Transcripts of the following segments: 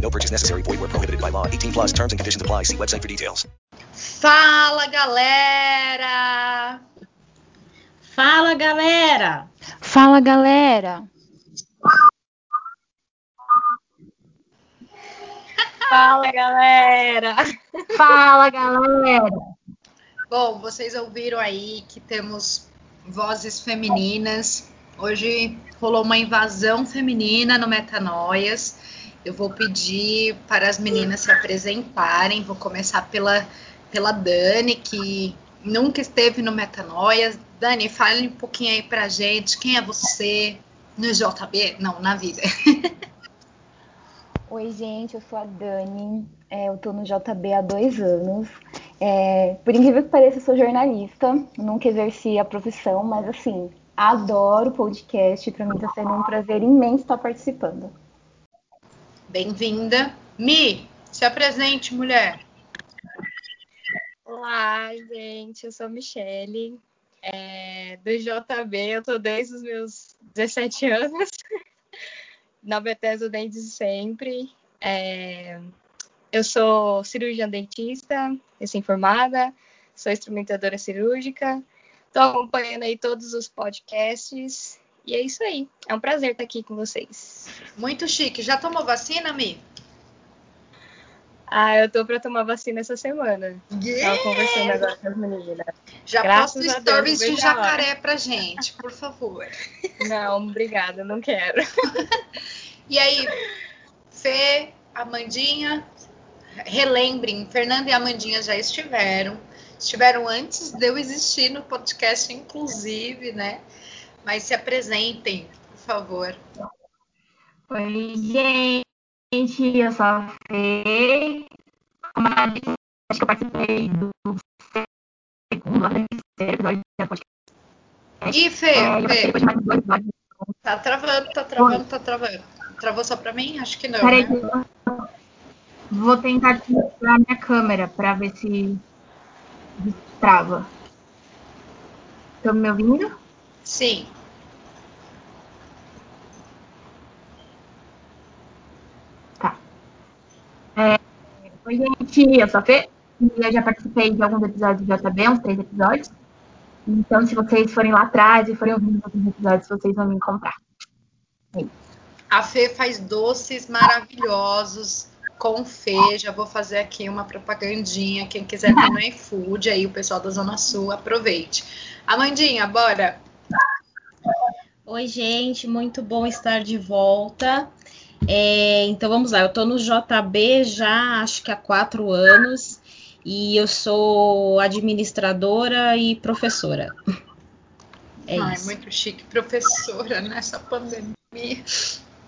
No purchase necessary. Void where prohibited by law. 18 plus terms and conditions apply. See website for details. Fala, galera! Fala, galera! Fala, galera! Fala, galera! Fala, galera! Bom, vocês ouviram aí que temos vozes femininas. Hoje rolou uma invasão feminina no Metanoias. Eu vou pedir para as meninas se apresentarem. Vou começar pela, pela Dani, que nunca esteve no Metanoias. Dani, fale um pouquinho aí pra gente. Quem é você no JB? Não, na vida. Oi, gente, eu sou a Dani. É, eu tô no JB há dois anos. É, por incrível que pareça, eu sou jornalista. Nunca exerci a profissão, mas assim, adoro podcast. Para mim tá sendo um prazer imenso estar participando. Bem-vinda. Mi, se apresente, mulher. Olá, gente, eu sou Michele, é, do JB, eu tô desde os meus 17 anos, na Bethesda desde sempre. É, eu sou cirurgiã dentista, recém-formada, sou instrumentadora cirúrgica, estou acompanhando aí todos os podcasts, e é isso aí. É um prazer estar aqui com vocês. Muito chique. Já tomou vacina, Mi? Ah, eu tô pra tomar vacina essa semana. Yeah! Tava conversando agora com as meninas. Já Graças posta Deus, stories de jacaré pra gente, por favor. Não, obrigada, não quero. E aí, Fê, Amandinha, relembrem, Fernanda e Amandinha já estiveram. Estiveram antes de eu existir no podcast, inclusive, né? Mas se apresentem, por favor. Oi, gente, eu sou a Fê. Como a acho que eu participei do segundo terceiro episódio do podcast. Ih, Fê, É, Fê, tá travando, tá travando, tá travando. Travou só pra mim? Acho que não, Peraí, né? vou tentar tirar minha câmera pra ver se trava. Estão me ouvindo? Sim. Oi, gente, eu sou a Fê. E eu já participei de alguns episódios do JB, uns três episódios. Então, se vocês forem lá atrás e forem ouvindo os outros episódios, vocês vão me encontrar. A Fê faz doces maravilhosos com Fê. Já vou fazer aqui uma propagandinha. Quem quiser vir no iFood, aí o pessoal da Zona Sul, aproveite. Amandinha, bora. Oi, gente, muito bom estar de volta. É, então vamos lá, eu tô no JB já acho que há quatro anos e eu sou administradora e professora. É Ai, isso. muito chique. Professora nessa pandemia.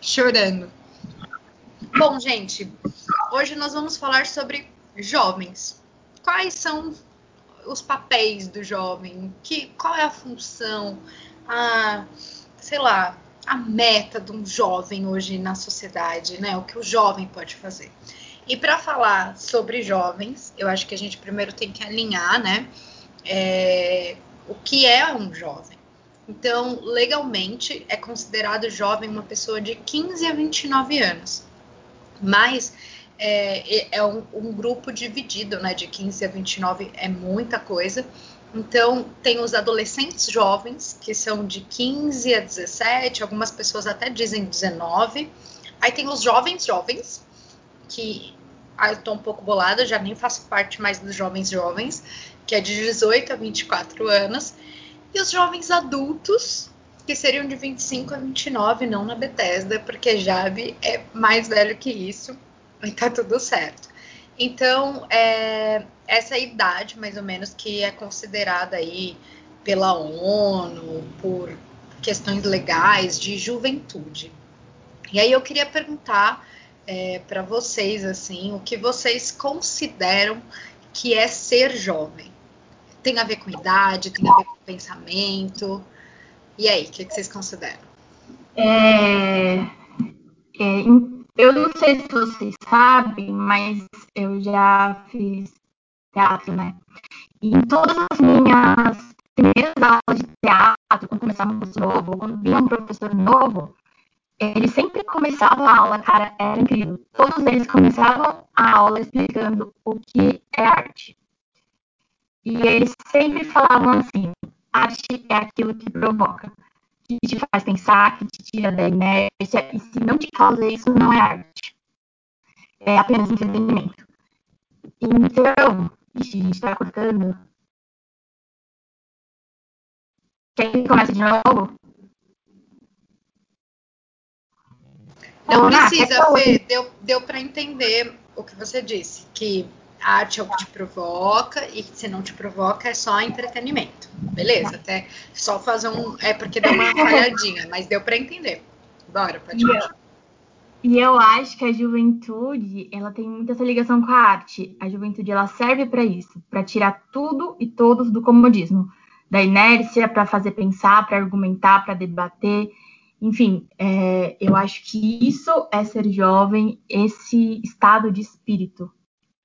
Chorando. Bom, gente, hoje nós vamos falar sobre jovens. Quais são os papéis do jovem? Que, qual é a função? A, sei lá, a meta de um jovem hoje na sociedade, né? O que o jovem pode fazer. E para falar sobre jovens, eu acho que a gente primeiro tem que alinhar, né? é, o que é um jovem. Então, legalmente, é considerado jovem uma pessoa de 15 a 29 anos. Mas é, é um, um grupo dividido, né? De 15 a 29 é muita coisa. Então, tem os adolescentes jovens, que são de 15 a 17, algumas pessoas até dizem 19. Aí tem os jovens jovens, que ah, eu tô um pouco bolada, já nem faço parte mais dos jovens jovens, que é de 18 a 24 anos, e os jovens adultos, que seriam de 25 a 29, não na Bethesda, porque Jabe é mais velho que isso, e tá tudo certo. Então, é, essa idade, mais ou menos, que é considerada aí pela ONU, por questões legais de juventude. E aí eu queria perguntar é, para vocês, assim, o que vocês consideram que é ser jovem? Tem a ver com idade, tem a ver com pensamento? E aí, o que, que vocês consideram? É, é, eu não sei se vocês sabem, mas eu já fiz teatro, né? E em todas as minhas primeiras aulas de teatro, quando começava um novo, quando vinha um professor novo, ele sempre começava a aula, cara, era incrível. Todos eles começavam a aula explicando o que é arte. E eles sempre falavam assim: arte é aquilo que provoca, que te faz pensar, que te tira da inércia, e se não te causa isso, não é arte. É apenas entretenimento. Então, ixi, a gente tá cortando. Quem começa de novo? Não precisa, Fê. Deu, deu para entender o que você disse, que a arte é o que te provoca e se não te provoca é só entretenimento. Beleza, até só fazer um. É porque deu uma falhadinha, mas deu para entender. Bora, pode ir. E eu acho que a juventude, ela tem muita essa ligação com a arte. A juventude, ela serve para isso, para tirar tudo e todos do comodismo, da inércia, para fazer pensar, para argumentar, para debater. Enfim, é, eu acho que isso é ser jovem, esse estado de espírito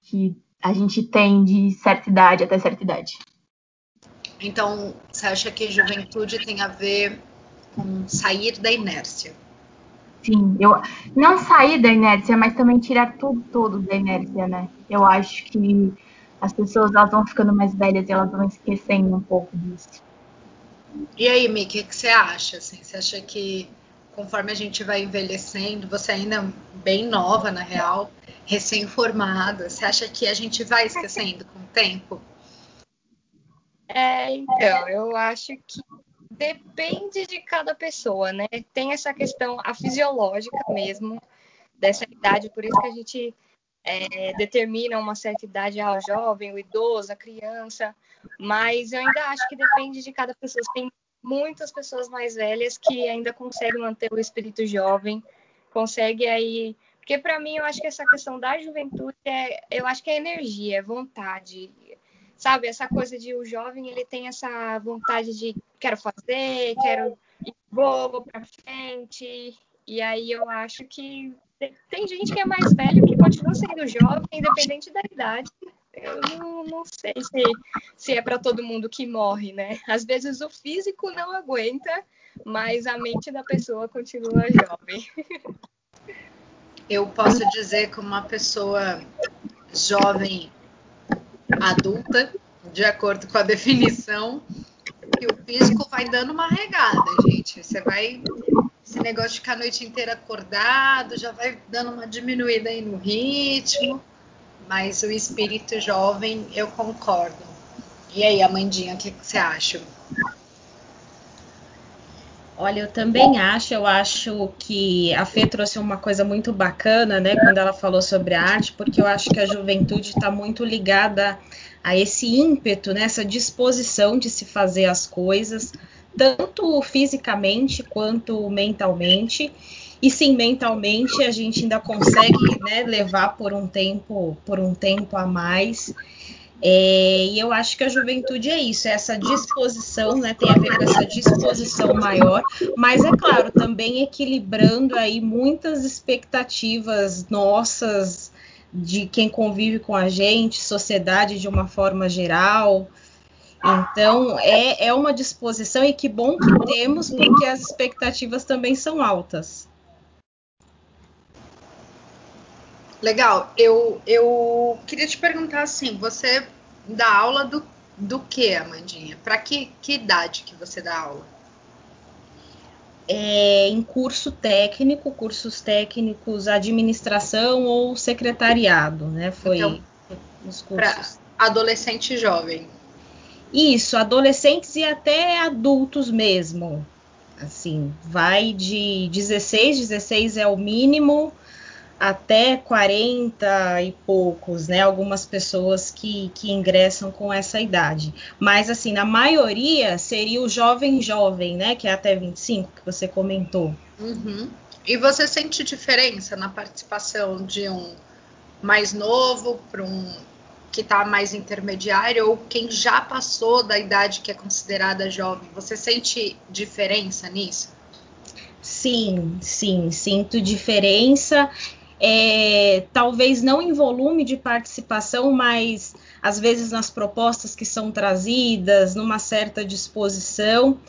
que a gente tem de certa idade até certa idade. Então, você acha que juventude tem a ver com sair da inércia? Sim, eu não sair da inércia, mas também tirar tudo todo da inércia, né? Eu acho que as pessoas elas vão ficando mais velhas e elas vão esquecendo um pouco disso. E aí, Mi, o que, que você acha? Assim, você acha que conforme a gente vai envelhecendo, você ainda é bem nova, na real, recém-formada, você acha que a gente vai esquecendo com o tempo? É, então, eu acho que depende de cada pessoa, né? Tem essa questão a fisiológica mesmo dessa idade, por isso que a gente é, determina uma certa idade ao jovem, o idoso, a criança, mas eu ainda acho que depende de cada pessoa. Tem muitas pessoas mais velhas que ainda conseguem manter o espírito jovem, consegue aí, porque para mim eu acho que essa questão da juventude é, eu acho que é energia, é vontade, sabe? Essa coisa de o jovem ele tem essa vontade de quero fazer, quero ir vou para frente, e aí eu acho que tem gente que é mais velho que continua sendo jovem, independente da idade. Eu não, não sei se, se é para todo mundo que morre, né? Às vezes o físico não aguenta, mas a mente da pessoa continua jovem. Eu posso dizer como uma pessoa jovem adulta, de acordo com a definição, que o físico vai dando uma regada, gente. Você vai esse negócio de ficar a noite inteira acordado já vai dando uma diminuída aí no ritmo, mas o espírito jovem eu concordo. E aí, Amandinha, o que, você acha? Olha, eu também acho, eu acho que a Fê trouxe uma coisa muito bacana, né, quando ela falou sobre a arte, porque eu acho que a juventude está muito ligada a esse ímpeto, né, disposição de se fazer as coisas, tanto fisicamente quanto mentalmente. E sim, mentalmente a gente ainda consegue né, levar por um tempo, por um tempo a mais. É, e eu acho que a juventude é isso, é essa disposição, né, tem a ver com essa disposição maior, mas é claro, também equilibrando aí muitas expectativas nossas de quem convive com a gente, sociedade de uma forma geral. Então, é, é uma disposição e que bom que temos, porque as expectativas também são altas. Legal. Eu, eu queria te perguntar assim, você dá aula do, do que, Amandinha? Para que, que idade que você dá aula? é, em curso técnico, cursos técnicos, administração ou secretariado, né? Foi Então, os Para cursos. adolescente e jovem. Isso, adolescentes e até adultos mesmo. Assim, vai de 16, 16 é o mínimo, até 40 e poucos, né? Algumas pessoas que, que ingressam com essa idade. Mas, assim, na maioria seria o jovem jovem, né? Que é até 25, que você comentou. Uhum. E você sente diferença na participação de um mais novo para um que está mais intermediário ou quem já passou da idade que é considerada jovem? Você sente diferença nisso? Sim, sim, sinto diferença. É, talvez não em volume de participação, mas às vezes nas propostas que são trazidas, numa certa disposição.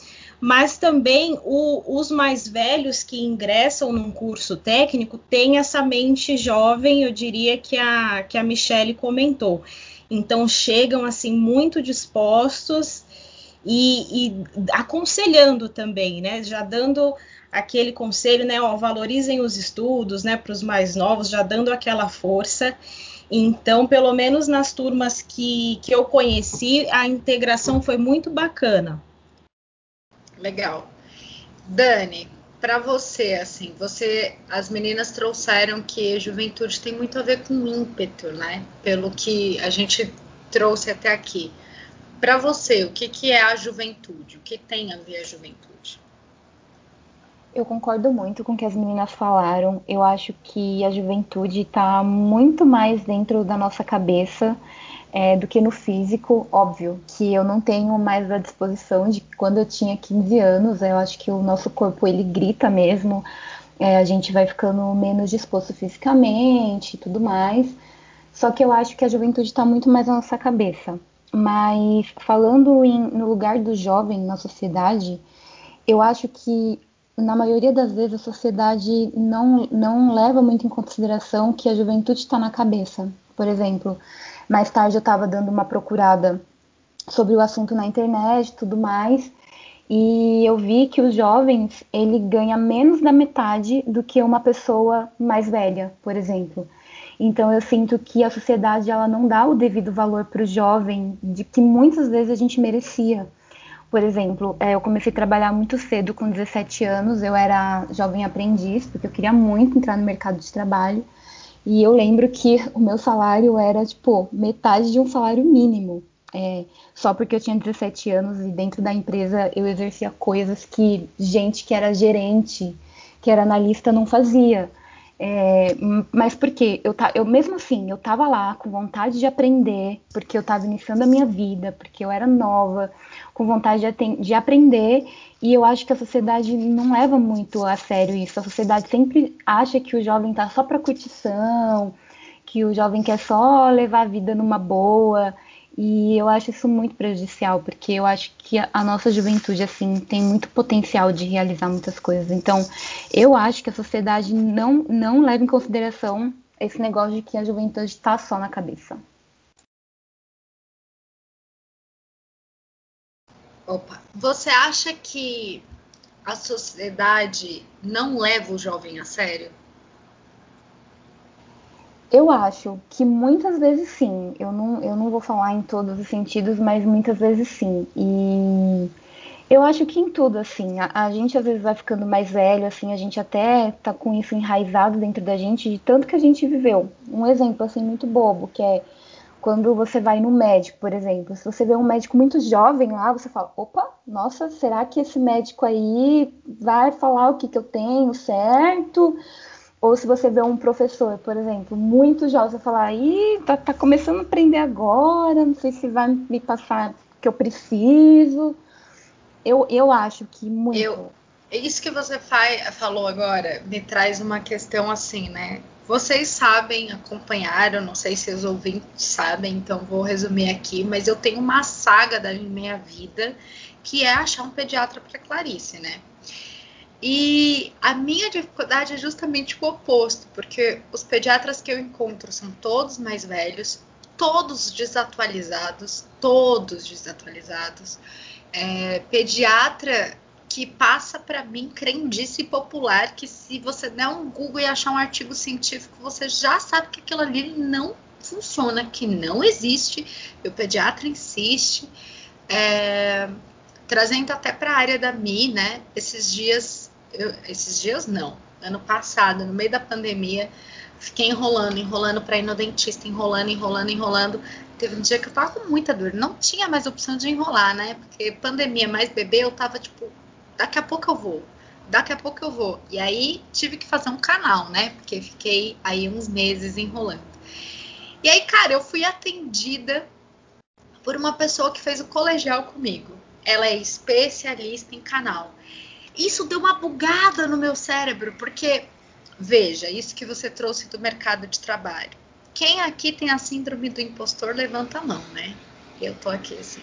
Mas também o, os mais velhos que ingressam num curso técnico têm essa mente jovem, eu diria que a, que a Michelle comentou. Então chegam assim muito dispostos e, e aconselhando também, né? Já dando aquele conselho, né? Ó, valorizem os estudos, né? Para os mais novos, já dando aquela força. Então, pelo menos nas turmas que, que eu conheci, a integração foi muito bacana. Legal. Dani, para você, assim, você, as meninas trouxeram que juventude tem muito a ver com ímpeto, né? Pelo que a gente trouxe até aqui. Para você, o que, que é a juventude? O que tem a ver a juventude? Eu concordo muito com o que as meninas falaram. Eu acho que a juventude está muito mais dentro da nossa cabeça é, do que no físico. Óbvio que eu não tenho mais a disposição de quando eu tinha 15 anos. Eu acho que o nosso corpo ele grita mesmo. É, a gente vai ficando menos disposto fisicamente e tudo mais. Só que eu acho que a juventude está muito mais na nossa cabeça. Mas falando em, no lugar do jovem na sociedade, eu acho que na maioria das vezes a sociedade não, não leva muito em consideração que a juventude está na cabeça. Por exemplo, mais tarde eu estava dando uma procurada sobre o assunto na internet e tudo mais, e eu vi que os jovens ele ganha menos da metade do que uma pessoa mais velha, por exemplo. Então eu sinto que a sociedade ela não dá o devido valor para o jovem de que muitas vezes a gente merecia. Por exemplo, é, eu comecei a trabalhar muito cedo, com 17 anos, eu era jovem aprendiz, porque eu queria muito entrar no mercado de trabalho. E eu lembro que o meu salário era, tipo, metade de um salário mínimo. É, só porque eu tinha 17 anos e dentro da empresa eu exercia coisas que gente que era gerente, que era analista, não fazia. É, mas porque eu, eu mesmo assim, eu tava lá com vontade de aprender, porque eu tava iniciando a minha vida, porque eu era nova, com vontade de, de aprender, e eu acho que a sociedade não leva muito a sério isso. A sociedade sempre acha que o jovem tá só para curtição, que o jovem quer só levar a vida numa boa. E eu acho isso muito prejudicial, porque eu acho que a nossa juventude assim tem muito potencial de realizar muitas coisas. Então, eu acho que a sociedade não não leva em consideração esse negócio de que a juventude está só na cabeça. Opa, você acha que a sociedade não leva o jovem a sério? Eu acho que muitas vezes sim. Eu não, eu não vou falar em todos os sentidos, mas muitas vezes sim. E eu acho que em tudo, assim. A, a, gente às vezes vai ficando mais velho, assim, a gente até tá com isso enraizado dentro da gente, de tanto que a gente viveu. Um exemplo, assim, muito bobo, que é quando você vai no médico, por exemplo. Se você vê um médico muito jovem lá, você fala: opa, nossa, será que esse médico aí vai falar o que, que eu tenho certo? Ou se você vê um professor, por exemplo, muito jovem, você fala, ih, tá, tá começando a aprender agora, não sei se vai me passar o que eu preciso. Eu, eu acho que muito. Eu, isso que você faz, falou agora me traz uma questão assim, né? Vocês sabem, acompanharam, não sei se os ouvintes sabem, então vou resumir aqui, mas eu tenho uma saga da minha vida que é achar um pediatra para Clarice, né? E a minha dificuldade é justamente o oposto, porque os pediatras que eu encontro são todos mais velhos, todos desatualizados, todos desatualizados. É, pediatra que passa para mim crendice popular que se você der um Google e achar um artigo científico, você já sabe que aquilo ali não funciona, que não existe. O pediatra insiste. É, trazendo até para a área da Mi, né? Esses dias, eu, esses dias não, ano passado, no meio da pandemia, fiquei enrolando, enrolando para ir no dentista, enrolando, enrolando, enrolando. Teve um dia que eu tava com muita dor, não tinha mais opção de enrolar, né? Porque pandemia mais bebê, eu tava tipo, daqui a pouco eu vou, daqui a pouco eu vou. E aí tive que fazer um canal, né? Porque fiquei aí uns meses enrolando. E aí, cara, eu fui atendida por uma pessoa que fez o colegial comigo. Ela é especialista em canal. Isso deu uma bugada no meu cérebro, porque veja, isso que você trouxe do mercado de trabalho. Quem aqui tem a síndrome do impostor, levanta a mão, né? Eu tô aqui assim.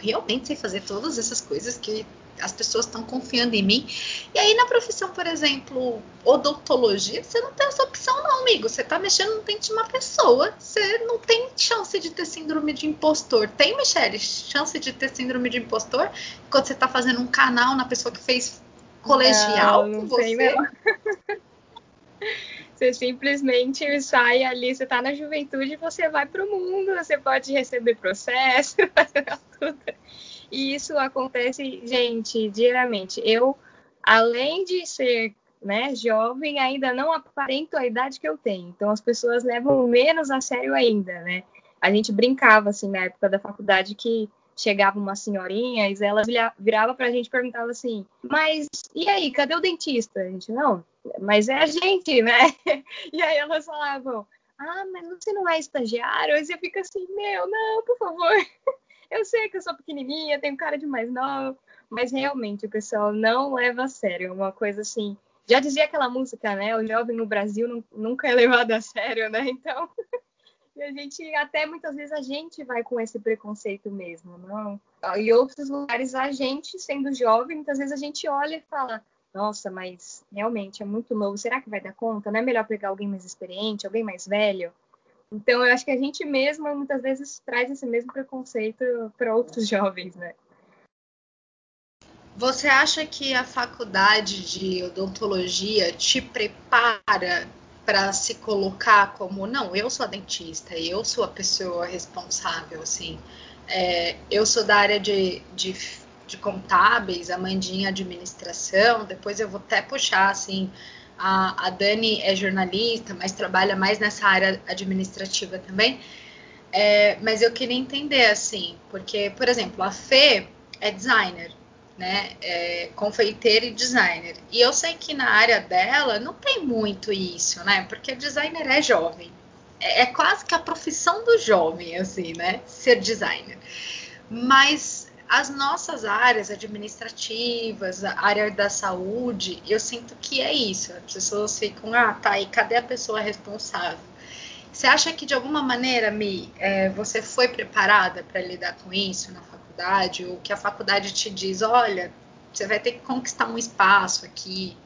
realmente sei fazer todas essas coisas que as pessoas estão confiando em mim. E aí, na profissão, por exemplo, odontologia, você não tem essa opção, não, amigo. Você tá mexendo no dente de uma pessoa. Você não tem chance de ter síndrome de impostor. Tem, Michelle, chance de ter síndrome de impostor quando você tá fazendo um canal na pessoa que fez colegial não, não com você? Tem, não. Você simplesmente sai ali, você tá na juventude, você vai pro mundo, você pode receber processo, tudo. E isso acontece, gente, diariamente. Eu, além de ser né, jovem, ainda não aparento a idade que eu tenho. Então as pessoas levam menos a sério ainda, né? A gente brincava assim na época da faculdade que chegava uma senhorinha e ela virava pra gente e perguntava assim: "Mas e aí, cadê o dentista?" A gente: "Não, mas é a gente, né?" E aí elas falavam: "Ah, mas você não é estagiário?" Aí você fica assim: "Meu, não, por favor." Eu sei que eu sou pequenininha, tenho cara de mais novo, mas realmente o pessoal não leva a sério. Uma coisa assim. Já dizia aquela música, né? O jovem no Brasil nunca é levado a sério, né? Então, a gente, até muitas vezes a gente vai com esse preconceito mesmo, não? Em outros lugares, a gente, sendo jovem, muitas vezes a gente olha e fala: nossa, mas realmente é muito novo, será que vai dar conta? Não é melhor pegar alguém mais experiente, alguém mais velho? Então, eu acho que a gente mesma muitas vezes traz esse mesmo preconceito para outros jovens, né? Você acha que a faculdade de odontologia te prepara para se colocar como não, eu sou a dentista, eu sou a pessoa responsável, assim, é, eu sou da área de, de, de contábeis, a Mandinha administração, depois eu vou até puxar assim a, a Dani é jornalista, mas trabalha mais nessa área administrativa também. É, mas eu queria entender, assim, porque, por exemplo, a Fê é designer, né? É confeiteira e designer. E eu sei que na área dela não tem muito isso, né? Porque designer é jovem. É, é quase que a profissão do jovem, assim, né? Ser designer. Mas as nossas áreas administrativas, a área da saúde, eu sinto que é isso. As pessoas ficam, ah, tá, e cadê a pessoa responsável? Você acha que de alguma maneira, Mi, é, você foi preparada para lidar com isso na faculdade? Ou que a faculdade te diz, olha, você vai ter que conquistar um espaço aqui?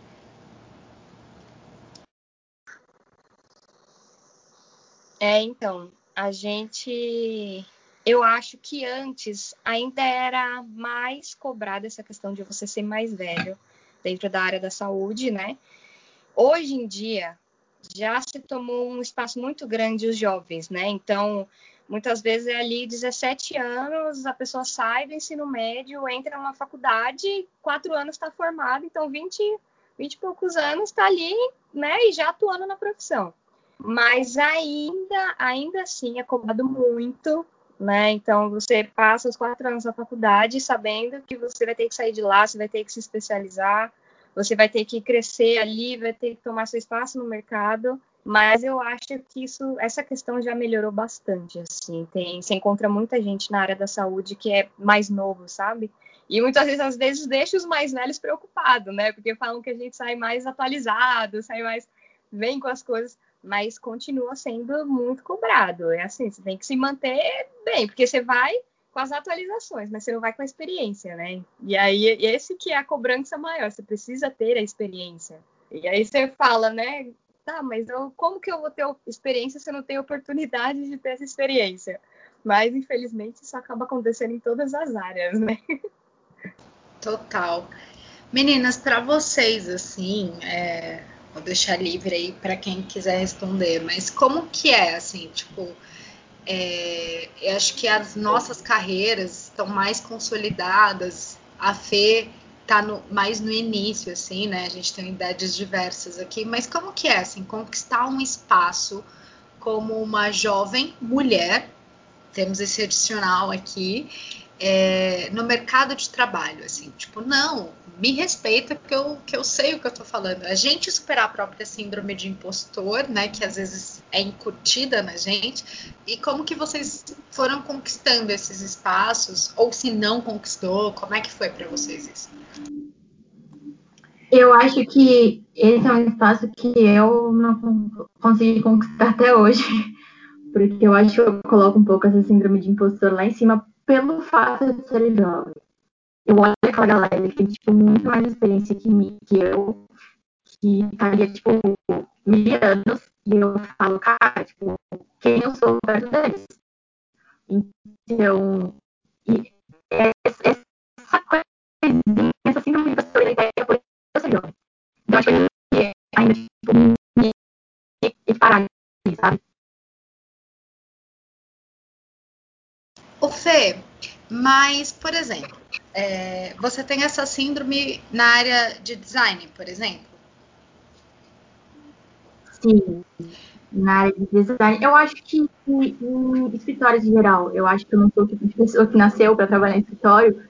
É, então, a gente eu acho que antes ainda era mais cobrada essa questão de você ser mais velho dentro da área da saúde, né? Hoje em dia já se tomou um espaço muito grande os jovens, né? Então, muitas vezes é ali 17 anos, a pessoa sai do ensino médio, entra numa faculdade, quatro anos está formado, então 20, 20 e poucos anos está ali, né? E já atuando na profissão. Mas ainda, ainda assim é cobrado muito né? Então você passa os quatro anos na faculdade sabendo que você vai ter que sair de lá, você vai ter que se especializar, você vai ter que crescer ali, vai ter que tomar seu espaço no mercado. Mas eu acho que isso, essa questão já melhorou bastante, assim. Tem, você encontra muita gente na área da saúde que é mais novo, sabe? E muitas vezes, às vezes, deixa os mais velhos preocupados, né? Porque falam que a gente sai mais atualizado, sai mais. vem com as coisas, mas continua sendo muito cobrado. É assim, você tem que se manter bem, porque você vai com as atualizações, mas você não vai com a experiência, né? E aí, esse que é a cobrança maior, você precisa ter a experiência. E aí você fala, né? Tá, mas eu, como que eu vou ter experiência se eu não tenho oportunidade de ter essa experiência? Mas, infelizmente, isso acaba acontecendo em todas as áreas, né? Total. Meninas, para vocês, assim, é... vou deixar livre aí para quem quiser responder, mas como que é, assim, tipo, é... eu acho que as nossas carreiras estão mais consolidadas, a Fê tá no, mais no início, assim, né? A gente tem idades diversas aqui, mas como que é, assim, conquistar um espaço como uma jovem mulher, temos esse adicional aqui, é, no mercado de trabalho, assim, tipo, não, me respeita que eu, que eu sei o que eu tô falando. A gente superar a própria síndrome de impostor, né, que às vezes é incutida na gente, e como que vocês foram conquistando esses espaços, ou se não conquistou, como é que foi para vocês isso? Eu acho que esse é um espaço que eu não consegui conquistar até hoje, porque eu acho que eu coloco um pouco essa síndrome de impostor lá em cima pelo fato de ser jovem. Eu olho aquela galera que tem, tipo, muito mais experiência que, mim, que eu, que estaria, tipo, mil anos, e eu falo, cara, tipo, quem eu sou perto deles? Então, e essa coisinha, essa síndrome de ideia por eu ser jovem. Então, acho que ainda, tipo, me equiparar, Fê, mas, por exemplo, é, você tem essa síndrome na área de design, por exemplo? Sim, na área de design. Eu acho que em, em escritórios em geral, eu acho que eu não sou o tipo de pessoa que nasceu para trabalhar em escritório.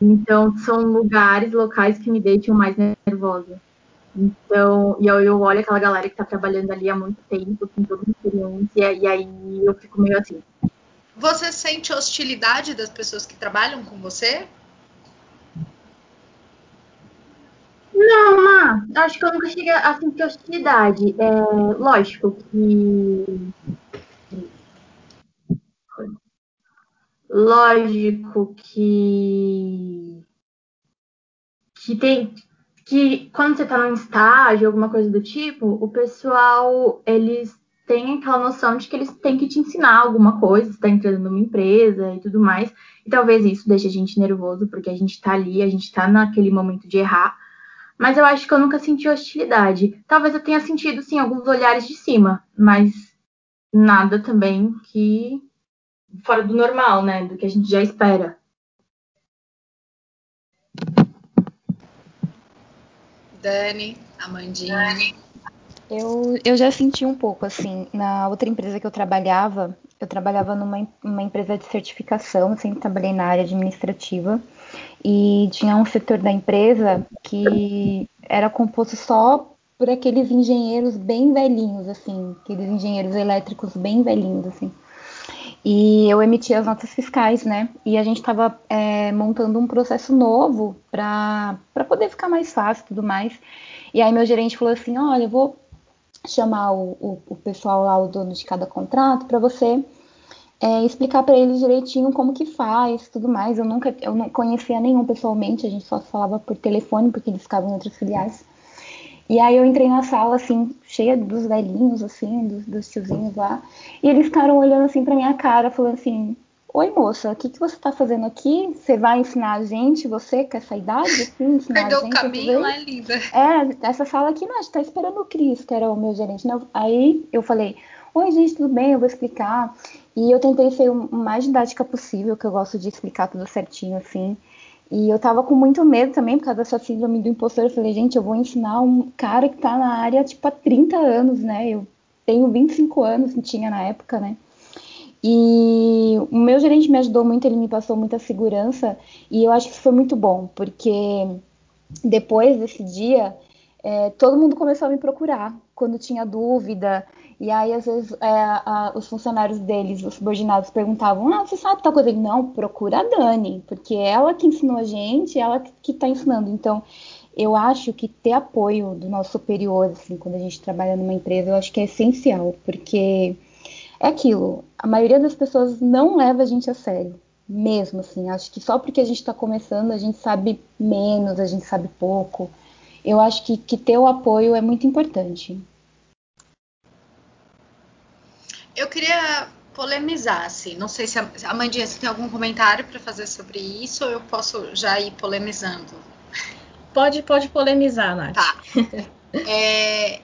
Então, são lugares, locais que me deixam mais nervosa. Então, e eu, eu olho aquela galera que está trabalhando ali há muito tempo, com toda experiência, e aí eu fico meio assim, você sente hostilidade das pessoas que trabalham com você? Não, Má, acho que eu nunca cheguei a sentir hostilidade. É, lógico que. Lógico que. Que tem. Que quando você tá num estágio, alguma coisa do tipo, o pessoal, eles tem aquela noção de que eles têm que te ensinar alguma coisa, está entrando numa empresa e tudo mais. E talvez isso deixe a gente nervoso, porque a gente está ali, a gente está naquele momento de errar. Mas eu acho que eu nunca senti hostilidade. Talvez eu tenha sentido, sim, alguns olhares de cima, mas nada também que fora do normal, né? Do que a gente já espera. Dani, Amandinha. Eu, eu já senti um pouco, assim, na outra empresa que eu trabalhava, eu trabalhava numa uma empresa de certificação, sempre trabalhei na área administrativa, e tinha um setor da empresa que era composto só por aqueles engenheiros bem velhinhos, assim, aqueles engenheiros elétricos bem velhinhos, assim. E eu emitia as notas fiscais, né? E a gente estava é, montando um processo novo para poder ficar mais fácil e tudo mais. E aí meu gerente falou assim, olha, eu vou chamar o, o, o pessoal lá, o dono de cada contrato, para você é, explicar para eles direitinho como que faz, tudo mais. Eu nunca, eu não conhecia nenhum pessoalmente, a gente só falava por telefone porque eles ficavam em outras filiais. E aí eu entrei na sala assim, cheia dos velhinhos assim, dos, dos tiozinhos lá, e eles ficaram olhando assim para minha cara, falando assim: Oi, moça, o que, que você está fazendo aqui? Você vai ensinar a gente, você com essa idade, assim, ensinar Perdeu a gente? o caminho, é linda. É, essa sala aqui, não, a gente tá esperando o Cris, que era o meu gerente. Né? Aí eu falei, oi, gente, tudo bem? Eu vou explicar. E eu tentei ser o mais didática possível, que eu gosto de explicar tudo certinho, assim. E eu tava com muito medo também, por causa dessa síndrome do impostor. Eu falei, gente, eu vou ensinar um cara que tá na área, tipo, há 30 anos, né? Eu tenho 25 anos, tinha na época, né? E o meu gerente me ajudou muito, ele me passou muita segurança e eu acho que isso foi muito bom, porque depois desse dia é, todo mundo começou a me procurar quando tinha dúvida. E aí, às vezes, é, a, os funcionários deles, os subordinados, perguntavam: Ah, você sabe tal coisa? Não, procura a Dani, porque é ela que ensinou a gente, ela que está ensinando. Então, eu acho que ter apoio do nosso superior, assim, quando a gente trabalha numa empresa, eu acho que é essencial, porque é aquilo, a maioria das pessoas não leva a gente a sério, mesmo assim. Acho que só porque a gente está começando, a gente sabe menos, a gente sabe pouco. Eu acho que, que ter o apoio é muito importante. Eu queria polemizar, assim. Não sei se a Amandinha, você tem algum comentário para fazer sobre isso ou eu posso já ir polemizando? Pode, pode polemizar, Nath. Tá. É,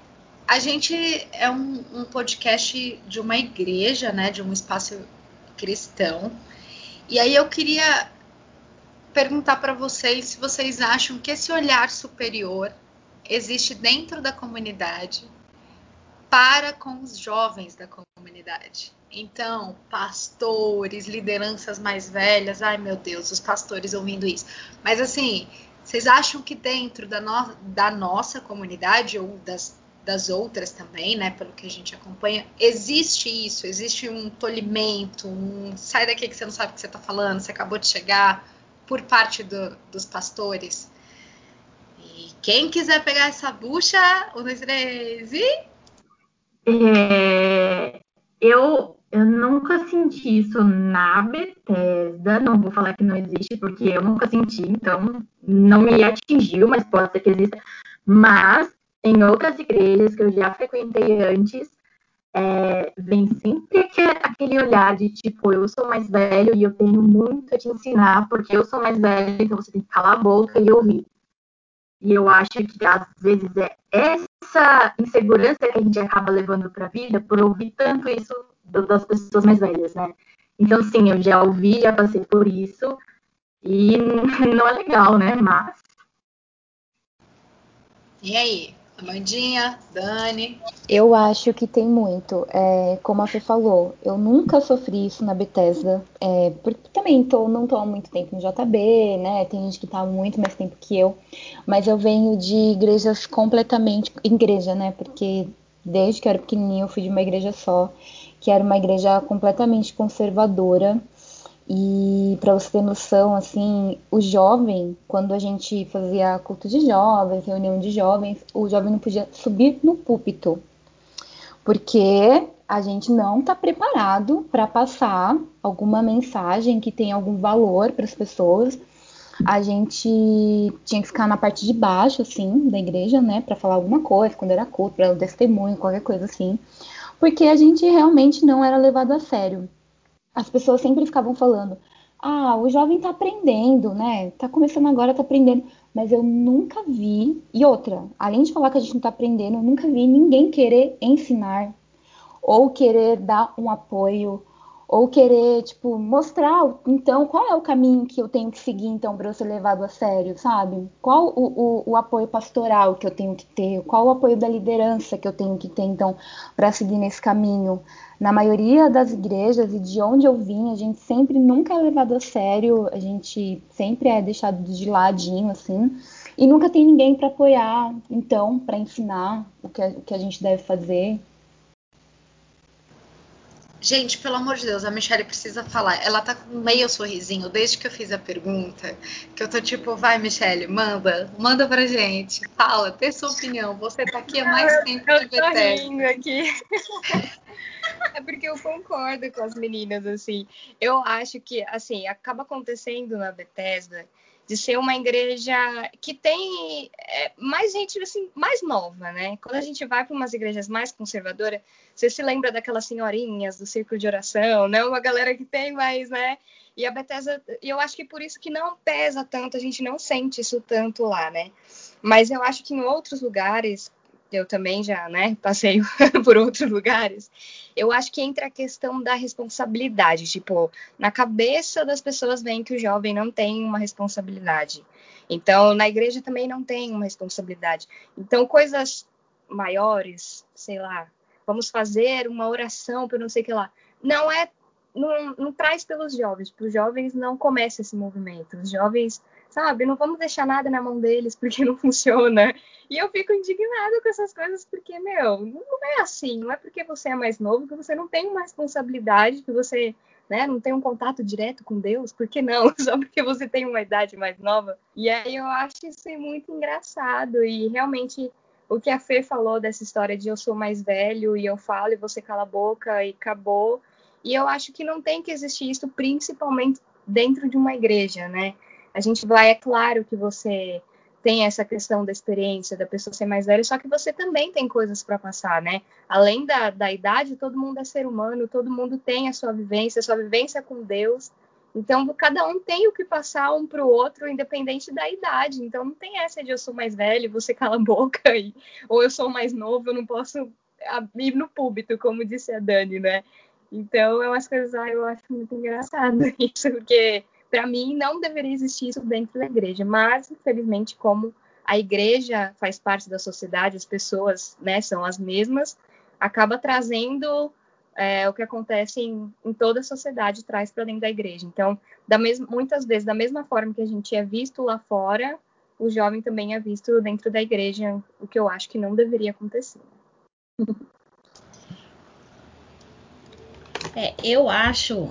a gente é um, um, podcast de uma igreja, né? De um espaço cristão. E aí eu queria perguntar para vocês se vocês acham que esse olhar superior existe dentro da comunidade para com os jovens da comunidade. Então, pastores, lideranças mais velhas, ai meu Deus, os pastores ouvindo isso. Mas assim, vocês acham que dentro da, no, da nossa comunidade ou das, das outras também, né, pelo que a gente acompanha, existe isso, existe um tolimento, um sai daqui que você não sabe o que você está falando, você acabou de chegar, por parte do, dos pastores. E quem quiser pegar essa bucha, um, dois, três e. É, eu, eu nunca senti isso na Bethesda, não vou falar que não existe, porque eu nunca senti, então não me atingiu, mas pode ser que exista. Mas em outras igrejas que eu já frequentei antes, é, vem sempre aquele olhar de tipo, eu sou mais velho e eu tenho muito a te ensinar, porque eu sou mais velho, então você tem que calar a boca e ouvir. E eu acho que às vezes é essa insegurança que a gente acaba levando para a vida por ouvir tanto isso das pessoas mais velhas, né? Então, sim, eu já ouvi, já passei por isso, e não é legal, né? Mas. E aí? Amandinha, Dani. Eu acho que tem muito. É, como a Fê falou, eu nunca sofri isso na Bethesda. É, porque também tô, não estou há muito tempo no JB, né? Tem gente que está há muito mais tempo que eu. Mas eu venho de igrejas completamente. Igreja, né? Porque desde que eu era pequenininha eu fui de uma igreja só, que era uma igreja completamente conservadora. E para você ter noção, assim, o jovem, quando a gente fazia culto de jovens, reunião de jovens, o jovem não podia subir no púlpito, porque a gente não está preparado para passar alguma mensagem que tenha algum valor para as pessoas. A gente tinha que ficar na parte de baixo, assim, da igreja, né, para falar alguma coisa, quando era culto, para o testemunho, qualquer coisa assim, porque a gente realmente não era levado a sério as pessoas sempre ficavam falando: ah, o jovem está aprendendo, né? Está começando agora, está aprendendo. Mas eu nunca vi. E outra, além de falar que a gente não está aprendendo, eu nunca vi ninguém querer ensinar ou querer dar um apoio ou querer, tipo, mostrar, então, qual é o caminho que eu tenho que seguir, então, para eu ser levado a sério, sabe? Qual o, o, o, apoio pastoral que eu tenho que ter? Qual o apoio da liderança que eu tenho que ter, então, para seguir nesse caminho? Na maioria das igrejas e de onde eu vim, a gente sempre nunca é levado a sério, a gente sempre é deixado de ladinho, assim, e nunca tem ninguém para apoiar, então, para ensinar o que, o que a gente deve fazer. Gente, pelo amor de Deus, a Michelle precisa falar. Ela tá com meio sorrisinho desde que eu fiz a pergunta. Que eu tô tipo, vai, Michelle, manda, manda pra gente. Fala, dê sua opinião. Você tá aqui há mais tempo eu, que eu tô rindo aqui. é porque eu concordo com as meninas, assim. Eu acho que, assim, acaba acontecendo na Bethesda de ser uma igreja que tem é, mais gente assim, mais nova, né? Quando a gente vai para umas igrejas mais conservadoras, você se lembra daquelas senhorinhas do círculo de oração, né? Uma galera que tem mais, né? E a Bethesda, eu acho que por isso que não pesa tanto, a gente não sente isso tanto lá, né? Mas eu acho que em outros lugares, eu também já, né, passei por outros lugares, eu acho que entra a questão da responsabilidade. Tipo, na cabeça das pessoas vem que o jovem não tem uma responsabilidade. Então, na igreja também não tem uma responsabilidade. Então, coisas maiores, sei lá, vamos fazer uma oração para não sei o que lá. Não é, não, não traz pelos jovens. Para os jovens não começa esse movimento. Os jovens sabe? Não vamos deixar nada na mão deles porque não funciona. E eu fico indignada com essas coisas porque, meu, não é assim. Não é porque você é mais novo que você não tem uma responsabilidade, que você né, não tem um contato direto com Deus. Por que não? Só porque você tem uma idade mais nova. E aí eu acho isso muito engraçado e realmente o que a Fê falou dessa história de eu sou mais velho e eu falo e você cala a boca e acabou. E eu acho que não tem que existir isso, principalmente dentro de uma igreja, né? A gente vai, é claro que você tem essa questão da experiência, da pessoa ser mais velha, só que você também tem coisas para passar, né? Além da, da idade, todo mundo é ser humano, todo mundo tem a sua vivência, a sua vivência com Deus. Então, cada um tem o que passar um para o outro, independente da idade. Então, não tem essa de eu sou mais velho, você cala a boca, e, ou eu sou mais novo, eu não posso ir no púlpito, como disse a Dani, né? Então, é umas coisas, ah, eu acho muito engraçado isso, porque para mim não deveria existir isso dentro da igreja, mas infelizmente como a igreja faz parte da sociedade, as pessoas, né, são as mesmas, acaba trazendo é, o que acontece em, em, toda a sociedade traz para dentro da igreja. Então, da muitas vezes, da mesma forma que a gente é visto lá fora, o jovem também é visto dentro da igreja, o que eu acho que não deveria acontecer. É, eu acho.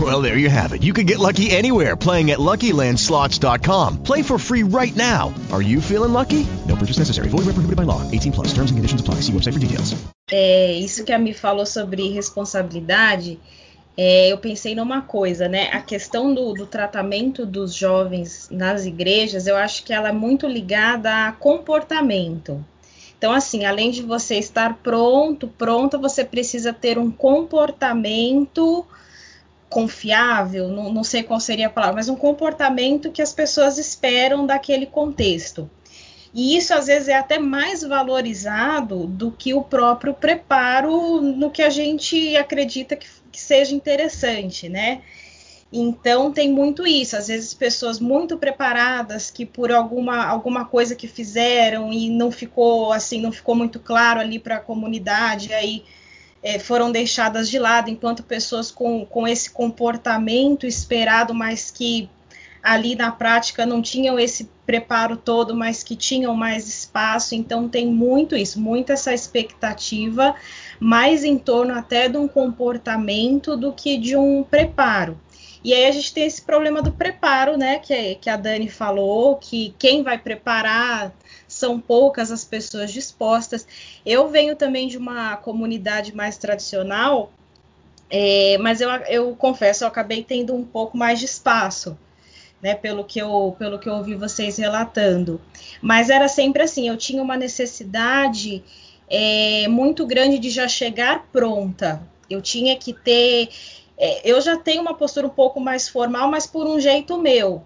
Well, there you have it. You can get lucky anywhere playing at LuckyLandSlots.com. Play for free right now. Are you feeling lucky? No purchase necessary. Void where prohibited by law. 18 plus. Terms and conditions apply. See website for details. É, isso que a falou sobre responsabilidade é, eu pensei numa coisa, né? A questão do, do, tratamento dos jovens nas igrejas, eu acho que ela é muito ligada a comportamento. Então, assim, além de você estar pronto, pronta, você precisa ter um comportamento confiável, não, não sei qual seria a palavra, mas um comportamento que as pessoas esperam daquele contexto. E isso às vezes é até mais valorizado do que o próprio preparo no que a gente acredita que, que seja interessante, né? Então tem muito isso, às vezes pessoas muito preparadas que por alguma, alguma coisa que fizeram e não ficou assim, não ficou muito claro ali para a comunidade, aí é, foram deixadas de lado, enquanto pessoas com, com esse comportamento esperado, mas que ali na prática não tinham esse preparo todo, mas que tinham mais espaço. Então tem muito isso, muito essa expectativa, mais em torno até de um comportamento do que de um preparo. E aí a gente tem esse problema do preparo, né? Que, que a Dani falou, que quem vai preparar são poucas as pessoas dispostas. Eu venho também de uma comunidade mais tradicional, é, mas eu, eu confesso, eu acabei tendo um pouco mais de espaço né, pelo que eu pelo que eu ouvi vocês relatando. Mas era sempre assim, eu tinha uma necessidade é, muito grande de já chegar pronta. Eu tinha que ter, é, eu já tenho uma postura um pouco mais formal, mas por um jeito meu.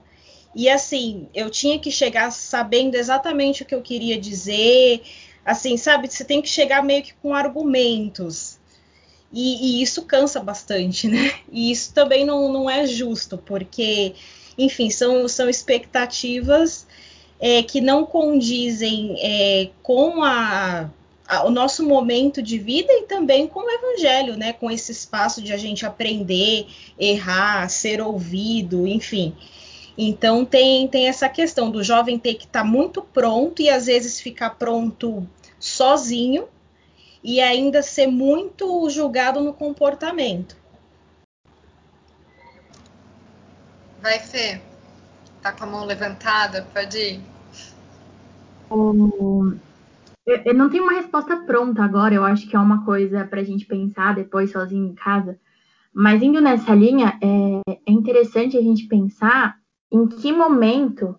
E assim, eu tinha que chegar sabendo exatamente o que eu queria dizer. Assim, sabe, você tem que chegar meio que com argumentos. E, e isso cansa bastante, né? E isso também não, não é justo, porque enfim, são, são expectativas é, que não condizem é, com a, a, o nosso momento de vida e também com o evangelho, né? Com esse espaço de a gente aprender, errar, ser ouvido, enfim. Então tem, tem essa questão do jovem ter que estar tá muito pronto e às vezes ficar pronto sozinho e ainda ser muito julgado no comportamento. Vai, Fê. Tá com a mão levantada, pode ir. Um, eu, eu, não tenho uma resposta pronta agora, eu acho que é uma coisa para a gente pensar depois sozinho em casa. Mas indo nessa linha, é, é interessante a gente pensar em que momento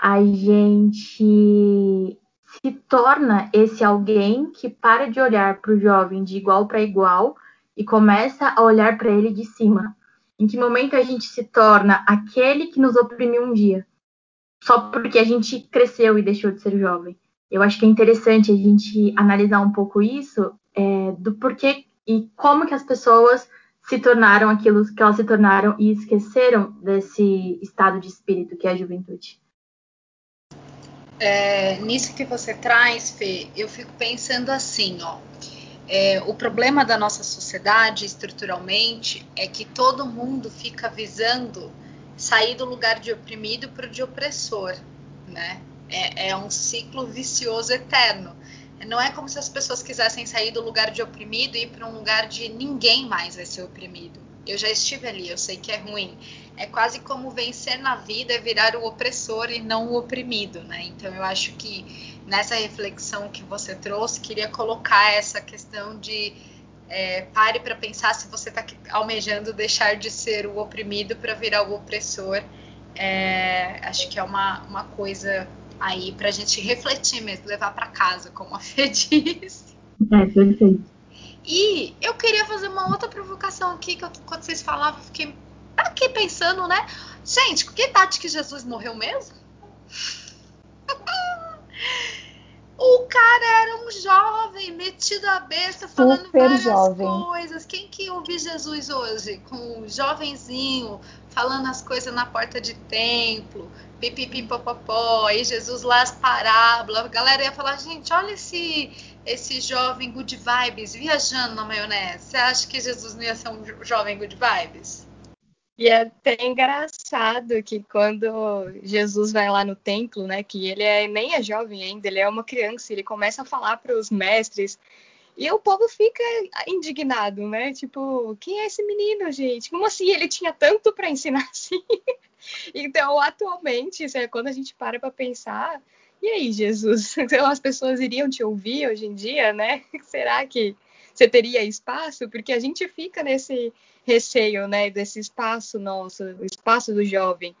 a gente se torna esse alguém que para de olhar para o jovem de igual para igual e começa a olhar para ele de cima. Em que momento a gente se torna aquele que nos oprimiu um dia? Só porque a gente cresceu e deixou de ser jovem. Eu acho que é interessante a gente analisar um pouco isso, é, do porquê e como que as pessoas se tornaram aquilo que elas se tornaram e esqueceram desse estado de espírito que é a juventude. É, nisso que você traz, Fê, eu fico pensando assim, ó. É, o problema da nossa sociedade, estruturalmente, é que todo mundo fica visando sair do lugar de oprimido para o de opressor, né? É, é, um ciclo vicioso eterno. Não é como se as pessoas quisessem sair do lugar de oprimido e ir para um lugar de ninguém mais vai ser oprimido. Eu já estive ali, eu sei que é ruim. É quase como vencer na vida é virar o opressor e não o oprimido, né? Então eu acho que nessa reflexão que você trouxe, queria colocar essa questão de é, pare para pensar se você está almejando deixar de ser o oprimido para virar o opressor. É, acho que é uma, uma coisa aí para a gente refletir mesmo, levar para casa, como a Fê disse. É, perfeito. E eu queria fazer uma outra provocação aqui, que eu, quando vocês falavam, eu fiquei aqui pensando, né? Gente, que idade que Jesus morreu mesmo? O cara era um jovem, metido a besta, falando Super várias jovem. coisas. Quem que ouve Jesus hoje? Com um jovenzinho, falando as coisas na porta de templo, pipipipopopó, e Jesus lá as parábolas. A galera ia falar, gente, olha esse, esse jovem good vibes viajando na maionese. Você acha que Jesus não ia ser um jo- jovem good vibes? E é até engraçado que quando Jesus vai lá no templo, né, que ele é, nem é jovem ainda, ele é uma criança, ele começa a falar para os mestres e o povo fica indignado, né? Tipo, quem é esse menino, gente? Como assim ele tinha tanto para ensinar assim? então, atualmente, é quando a gente para para pensar, e aí, Jesus? Então, as pessoas iriam te ouvir hoje em dia, né? Será que você teria espaço? Porque a gente fica nesse receio, né, desse espaço nosso, o espaço do jovem.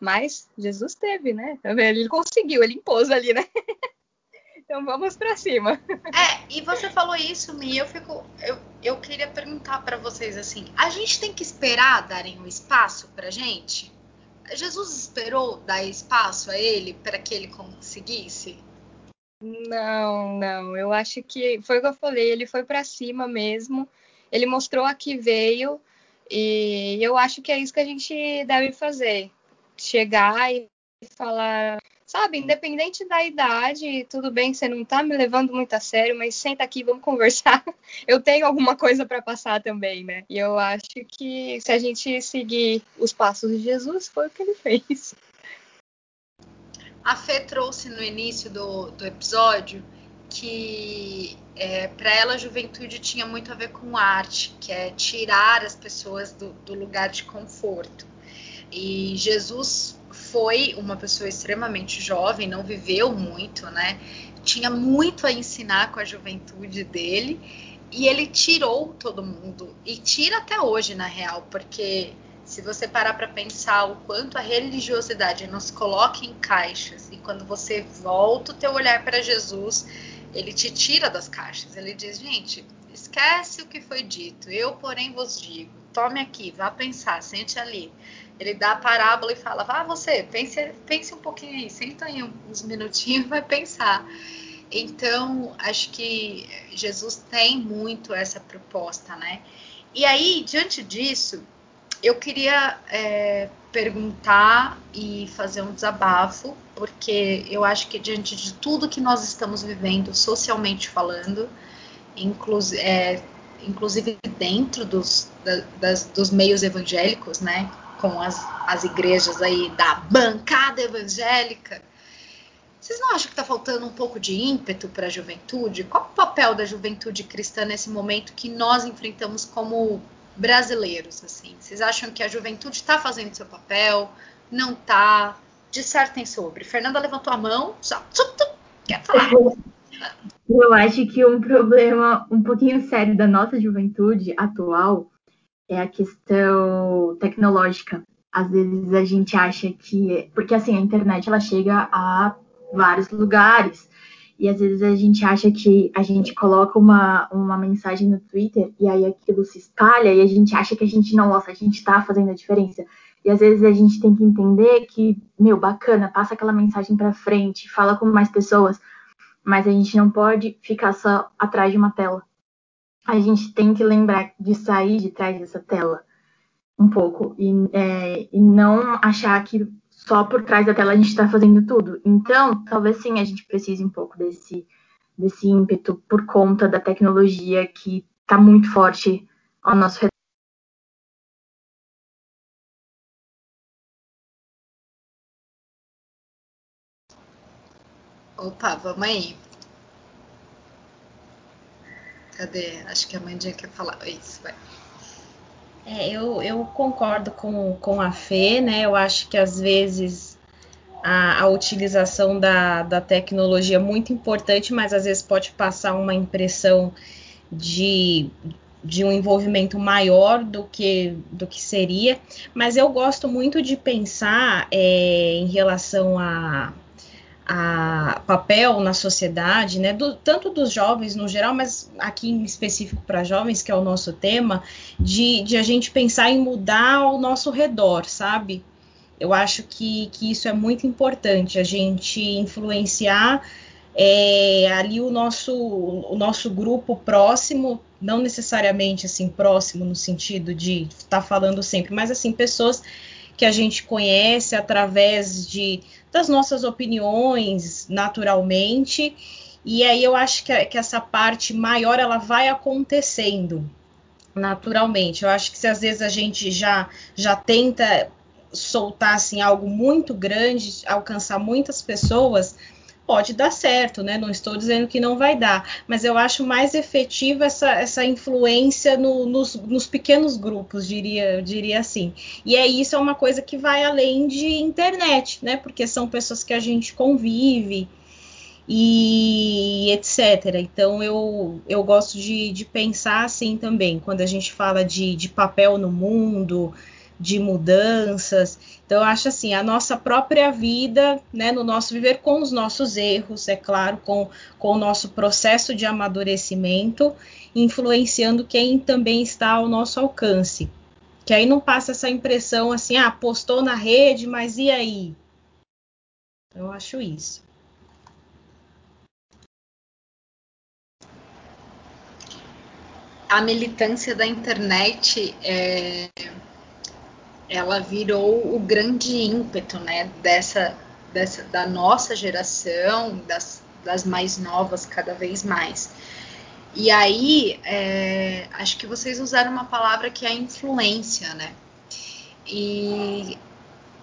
Mas Jesus teve, né? Ele conseguiu, ele impôs ali, né? então vamos para cima. É, e você falou isso, Mi, eu fico. Eu, eu queria perguntar para vocês assim: a gente tem que esperar darem um espaço pra gente? Jesus esperou dar espaço a ele para que ele conseguisse? Não, não. Eu acho que foi o que eu falei. Ele foi para cima mesmo. Ele mostrou a que veio. E eu acho que é isso que a gente deve fazer. Chegar e falar, sabe, independente da idade, tudo bem, você não tá me levando muito a sério, mas senta aqui, vamos conversar. Eu tenho alguma coisa para passar também, né? E eu acho que se a gente seguir os passos de Jesus, foi o que ele fez. A Fê trouxe no início do, do episódio que é, para ela a juventude tinha muito a ver com arte, que é tirar as pessoas do, do lugar de conforto. E Jesus foi uma pessoa extremamente jovem, não viveu muito, né? Tinha muito a ensinar com a juventude dele e ele tirou todo mundo e tira até hoje, na real, porque se você parar para pensar o quanto a religiosidade nos coloca em caixas e quando você volta o teu olhar para Jesus, ele te tira das caixas. Ele diz, gente, esquece o que foi dito. Eu, porém, vos digo. Tome aqui, vá pensar, sente ali. Ele dá a parábola e fala, vá você, pense, pense um pouquinho aí, senta aí uns minutinhos vai pensar. Então, acho que Jesus tem muito essa proposta, né? E aí, diante disso, eu queria é, perguntar e fazer um desabafo, porque eu acho que diante de tudo que nós estamos vivendo, socialmente falando, inclusive, é, inclusive dentro dos, da, das, dos meios evangélicos, né, com as, as igrejas aí da bancada evangélica, vocês não acham que está faltando um pouco de ímpeto para a juventude? Qual o papel da juventude cristã nesse momento que nós enfrentamos como brasileiros, assim? Vocês acham que a juventude está fazendo seu papel? Não está? Dissertem sobre. Fernanda levantou a mão. Já. Quer falar? Eu acho que um problema um pouquinho sério da nossa juventude atual é a questão tecnológica. Às vezes a gente acha que. Porque assim, a internet ela chega a vários lugares. E às vezes a gente acha que a gente coloca uma, uma mensagem no Twitter e aí aquilo se espalha e a gente acha que a gente não, nossa, a gente está fazendo a diferença. E às vezes a gente tem que entender que, meu, bacana, passa aquela mensagem para frente, fala com mais pessoas, mas a gente não pode ficar só atrás de uma tela. a gente tem que lembrar de sair de trás dessa tela um pouco e, é, e não achar que só por trás da tela a gente está fazendo tudo. Então, talvez sim a gente precise um pouco desse, desse ímpeto por conta da tecnologia que está muito forte ao nosso redor. Opa, vamos aí. Cadê? Acho que a Mandinha quer falar. Isso, vai. É, eu, eu concordo com, com a Fê, né? Eu acho que às vezes a, a utilização da, da tecnologia é muito importante, mas às vezes pode passar uma impressão de, de um envolvimento maior do que, do que seria. Mas eu gosto muito de pensar é, em relação a a papel na sociedade, né, do, tanto dos jovens no geral, mas aqui em específico para jovens, que é o nosso tema, de, de a gente pensar em mudar ao nosso redor, sabe? Eu acho que, que isso é muito importante, a gente influenciar é, ali o nosso, o nosso grupo próximo, não necessariamente assim próximo no sentido de estar tá falando sempre, mas assim pessoas que a gente conhece através de das nossas opiniões naturalmente. E aí eu acho que, que essa parte maior ela vai acontecendo naturalmente. Eu acho que se às vezes a gente já já tenta soltar assim algo muito grande, alcançar muitas pessoas, pode dar certo, né? Não estou dizendo que não vai dar, mas eu acho mais efetiva essa, essa influência no, nos, nos, pequenos grupos, diria, diria assim. E é isso é uma coisa que vai além de internet, né? Porque são pessoas que a gente convive e etc. Então eu, eu gosto de, de pensar assim também, quando a gente fala de, de papel no mundo, de mudanças. Então, eu acho assim, a nossa própria vida, né, no nosso viver com os nossos erros, é claro, com, com o nosso processo de amadurecimento, influenciando quem também está ao nosso alcance. Que aí não passa essa impressão assim, ah, postou na rede, mas e aí? Eu acho isso. A militância da internet é, ela virou o grande ímpeto, né, dessa, dessa da nossa geração, das, das mais novas cada vez mais. E aí, é, acho que vocês usaram uma palavra que é influência, né? E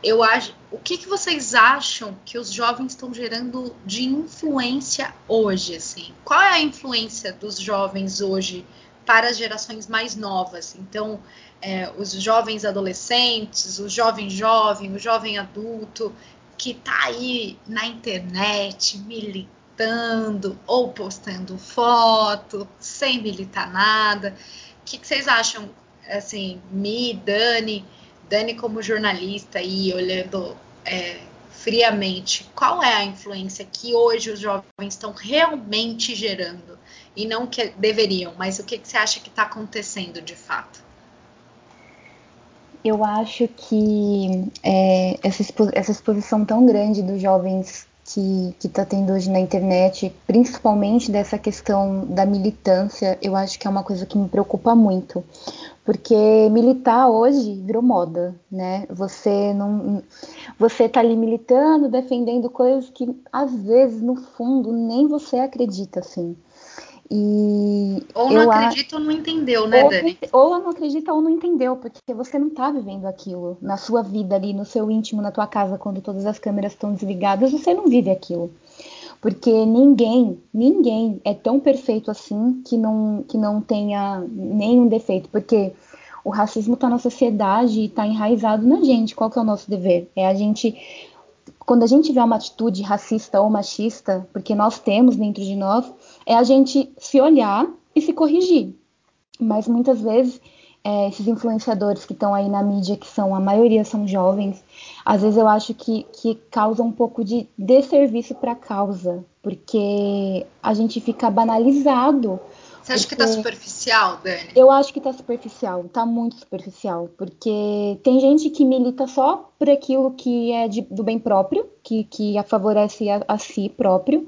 eu acho, o que, que vocês acham que os jovens estão gerando de influência hoje, assim? Qual é a influência dos jovens hoje para as gerações mais novas? Então, é, os jovens adolescentes, o jovem jovem, o jovem adulto que está aí na internet militando ou postando foto sem militar nada. O que, que vocês acham? Assim, me, Dani, Dani como jornalista aí olhando é, friamente, qual é a influência que hoje os jovens estão realmente gerando e não que deveriam, mas o que, que você acha que está acontecendo de fato? Eu acho que é, essa, expo essa exposição tão grande dos jovens que está tendo hoje na internet, principalmente dessa questão da militância, eu acho que é uma coisa que me preocupa muito. Porque militar hoje virou moda, né? Você não. Você tá ali militando, defendendo coisas que às vezes, no fundo, nem você acredita, assim. E ou não acredita ou não entendeu, né, ou, Dani? Ou não acredita ou não entendeu, porque você não está vivendo aquilo na sua vida ali, no seu íntimo, na tua casa, quando todas as câmeras estão desligadas, você não vive aquilo. Porque ninguém, ninguém é tão perfeito assim que não, que não tenha nenhum defeito. Porque o racismo está na sociedade e está enraizado na gente. Qual que é o nosso dever? É a gente quando a gente vê uma atitude racista ou machista, porque nós temos dentro de nós, é a gente se olhar e se corrigir. Mas muitas vezes é, esses influenciadores que estão aí na mídia, que são a maioria são jovens, às vezes eu acho que, que causa um pouco de desserviço para a causa, porque a gente fica banalizado. Você acha que está superficial, Dani? Eu acho que está superficial, está muito superficial, porque tem gente que milita só por aquilo que é de, do bem próprio, que, que favorece a, a si próprio,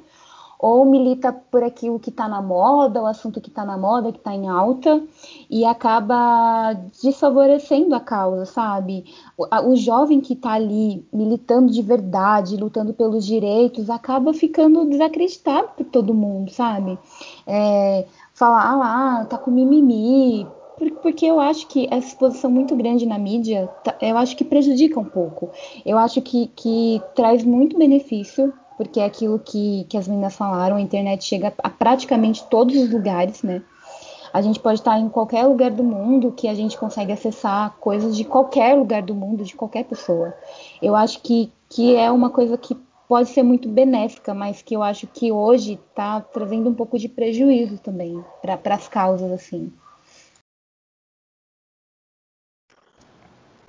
ou milita por aquilo que está na moda, o assunto que está na moda, que está em alta, e acaba desfavorecendo a causa, sabe? O, o jovem que está ali militando de verdade, lutando pelos direitos, acaba ficando desacreditado por todo mundo, sabe? É, falar, ah lá, tá com mimimi, porque eu acho que essa exposição muito grande na mídia, tá, eu acho que prejudica um pouco. Eu acho que, que traz muito benefício porque é aquilo que, que as meninas falaram, a internet chega a praticamente todos os lugares, né? A gente pode estar em qualquer lugar do mundo que a gente consegue acessar coisas de qualquer lugar do mundo, de qualquer pessoa. Eu acho que, que é uma coisa que pode ser muito benéfica, mas que eu acho que hoje está trazendo um pouco de prejuízo também para as causas, assim.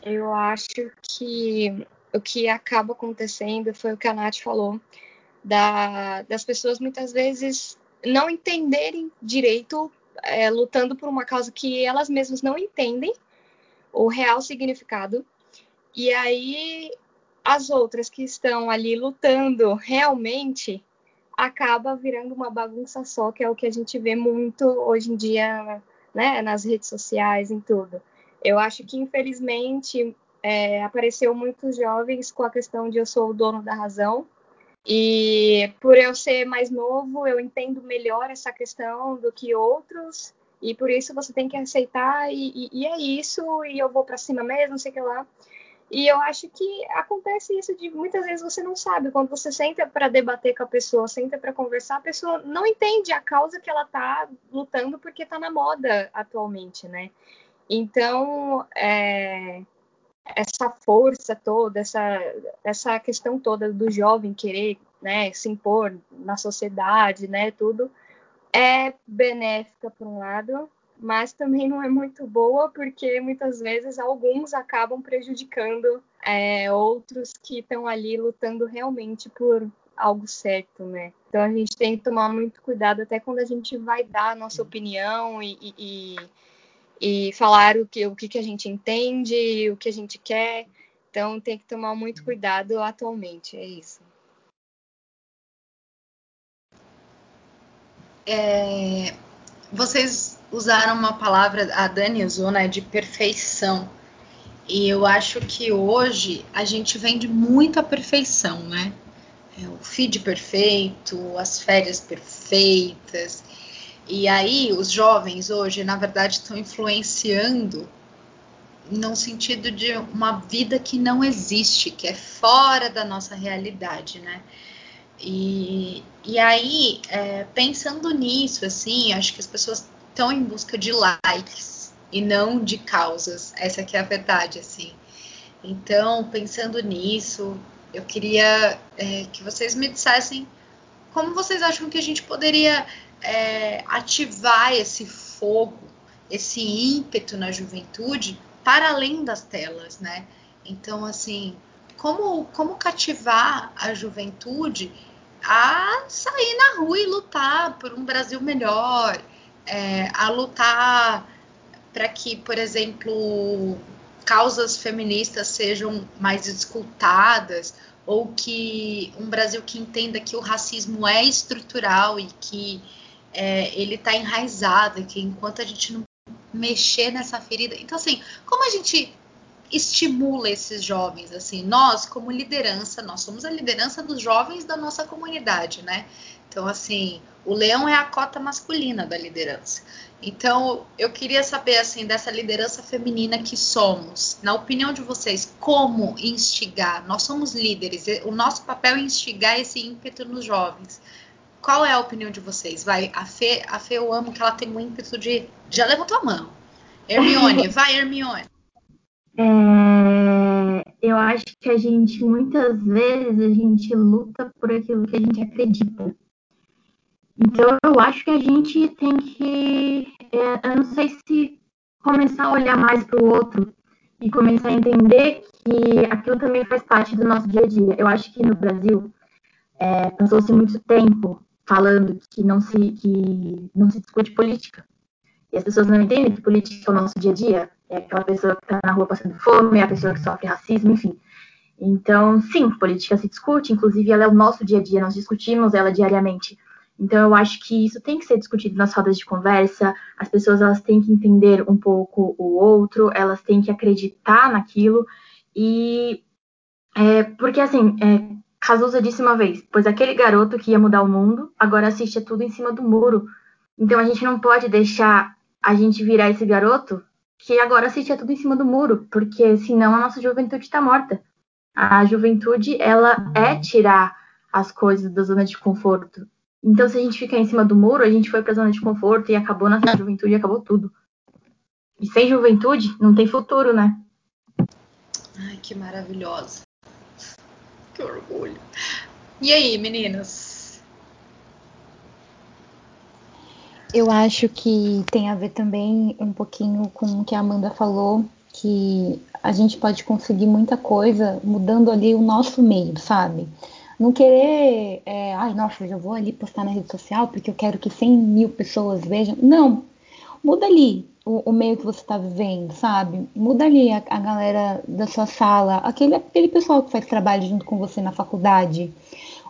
Eu acho que o que acaba acontecendo foi o que a Nath falou, da, das pessoas muitas vezes não entenderem direito, é, lutando por uma causa que elas mesmas não entendem o real significado. E aí as outras que estão ali lutando realmente acaba virando uma bagunça só, que é o que a gente vê muito hoje em dia, né, nas redes sociais, em tudo. Eu acho que infelizmente é, apareceu muitos jovens com a questão de eu sou o dono da razão. E por eu ser mais novo, eu entendo melhor essa questão do que outros. E por isso você tem que aceitar, e, e, e é isso, e eu vou para cima mesmo, não sei o que lá. E eu acho que acontece isso de muitas vezes você não sabe. Quando você senta para debater com a pessoa, senta para conversar, a pessoa não entende a causa que ela tá lutando porque tá na moda atualmente, né? Então, é, essa força toda, essa, essa questão toda do jovem querer né, se impor na sociedade, né, tudo, é benéfica por um lado, mas também não é muito boa porque muitas vezes alguns acabam prejudicando é, outros que estão ali lutando realmente por algo certo, né? Então a gente tem que tomar muito cuidado até quando a gente vai dar a nossa opinião e, e, e falar o que, o que, que a gente entende, o que a gente quer. Então tem que tomar muito cuidado atualmente, é isso. É, vocês usaram uma palavra, a Dani usou, né, de perfeição. E eu acho que hoje a gente vende muito a perfeição, né? É o feed perfeito, as férias perfeitas. E aí, os jovens hoje, na verdade, estão influenciando no sentido de uma vida que não existe, que é fora da nossa realidade, né? E, e aí, é, pensando nisso, assim, acho que as pessoas estão em busca de likes e não de causas. Essa que é a verdade, assim. Então, pensando nisso, eu queria é, que vocês me dissessem como vocês acham que a gente poderia é, ativar esse fogo, esse ímpeto na juventude para além das telas, né? Então, assim, como, como cativar a juventude a sair na rua e lutar por um Brasil melhor, é, a lutar para que, por exemplo, causas feministas sejam mais escutadas, ou que um Brasil que entenda que o racismo é estrutural e que é, ele está enraizado, que enquanto a gente não mexer nessa ferida. Então, assim, como a gente estimula esses jovens? Assim, nós, como liderança, nós somos a liderança dos jovens da nossa comunidade, né? Então, assim, o leão é a cota masculina da liderança. Então, eu queria saber, assim, dessa liderança feminina que somos, na opinião de vocês, como instigar? Nós somos líderes, o nosso papel é instigar esse ímpeto nos jovens. Qual é a opinião de vocês? Vai, a Fê, a Fê eu amo que ela tem um ímpeto de. Já levantou a mão. Hermione, vai, Hermione. É, eu acho que a gente, muitas vezes, a gente luta por aquilo que a gente acredita. Então, eu acho que a gente tem que, é, eu não sei se começar a olhar mais para o outro e começar a entender que aquilo também faz parte do nosso dia a dia. Eu acho que no Brasil é, passou-se muito tempo falando que não se que não se discute política. E as pessoas não entendem que política é o nosso dia a dia. É aquela pessoa que está na rua passando fome, é a pessoa que sofre racismo, enfim. Então, sim, política se discute, inclusive ela é o nosso dia a dia, nós discutimos ela diariamente. Então eu acho que isso tem que ser discutido nas rodas de conversa. As pessoas elas têm que entender um pouco o outro, elas têm que acreditar naquilo e é, porque assim, é, Cazuza disse uma vez, pois aquele garoto que ia mudar o mundo agora assiste tudo em cima do muro. Então a gente não pode deixar a gente virar esse garoto que agora assiste tudo em cima do muro, porque senão a nossa juventude está morta. A juventude ela é tirar as coisas da zona de conforto. Então, se a gente ficar em cima do muro, a gente foi para a zona de conforto e acabou nossa juventude e acabou tudo. E sem juventude, não tem futuro, né? Ai, que maravilhosa. Orgulho. E aí, meninas? Eu acho que tem a ver também um pouquinho com o que a Amanda falou, que a gente pode conseguir muita coisa mudando ali o nosso meio, sabe? Não querer, é, ai, nossa, eu vou ali postar na rede social porque eu quero que 100 mil pessoas vejam. Não, muda ali o, o meio que você está vivendo, sabe? Muda ali a, a, galera da sua sala, aquele, aquele pessoal que faz trabalho junto com você na faculdade,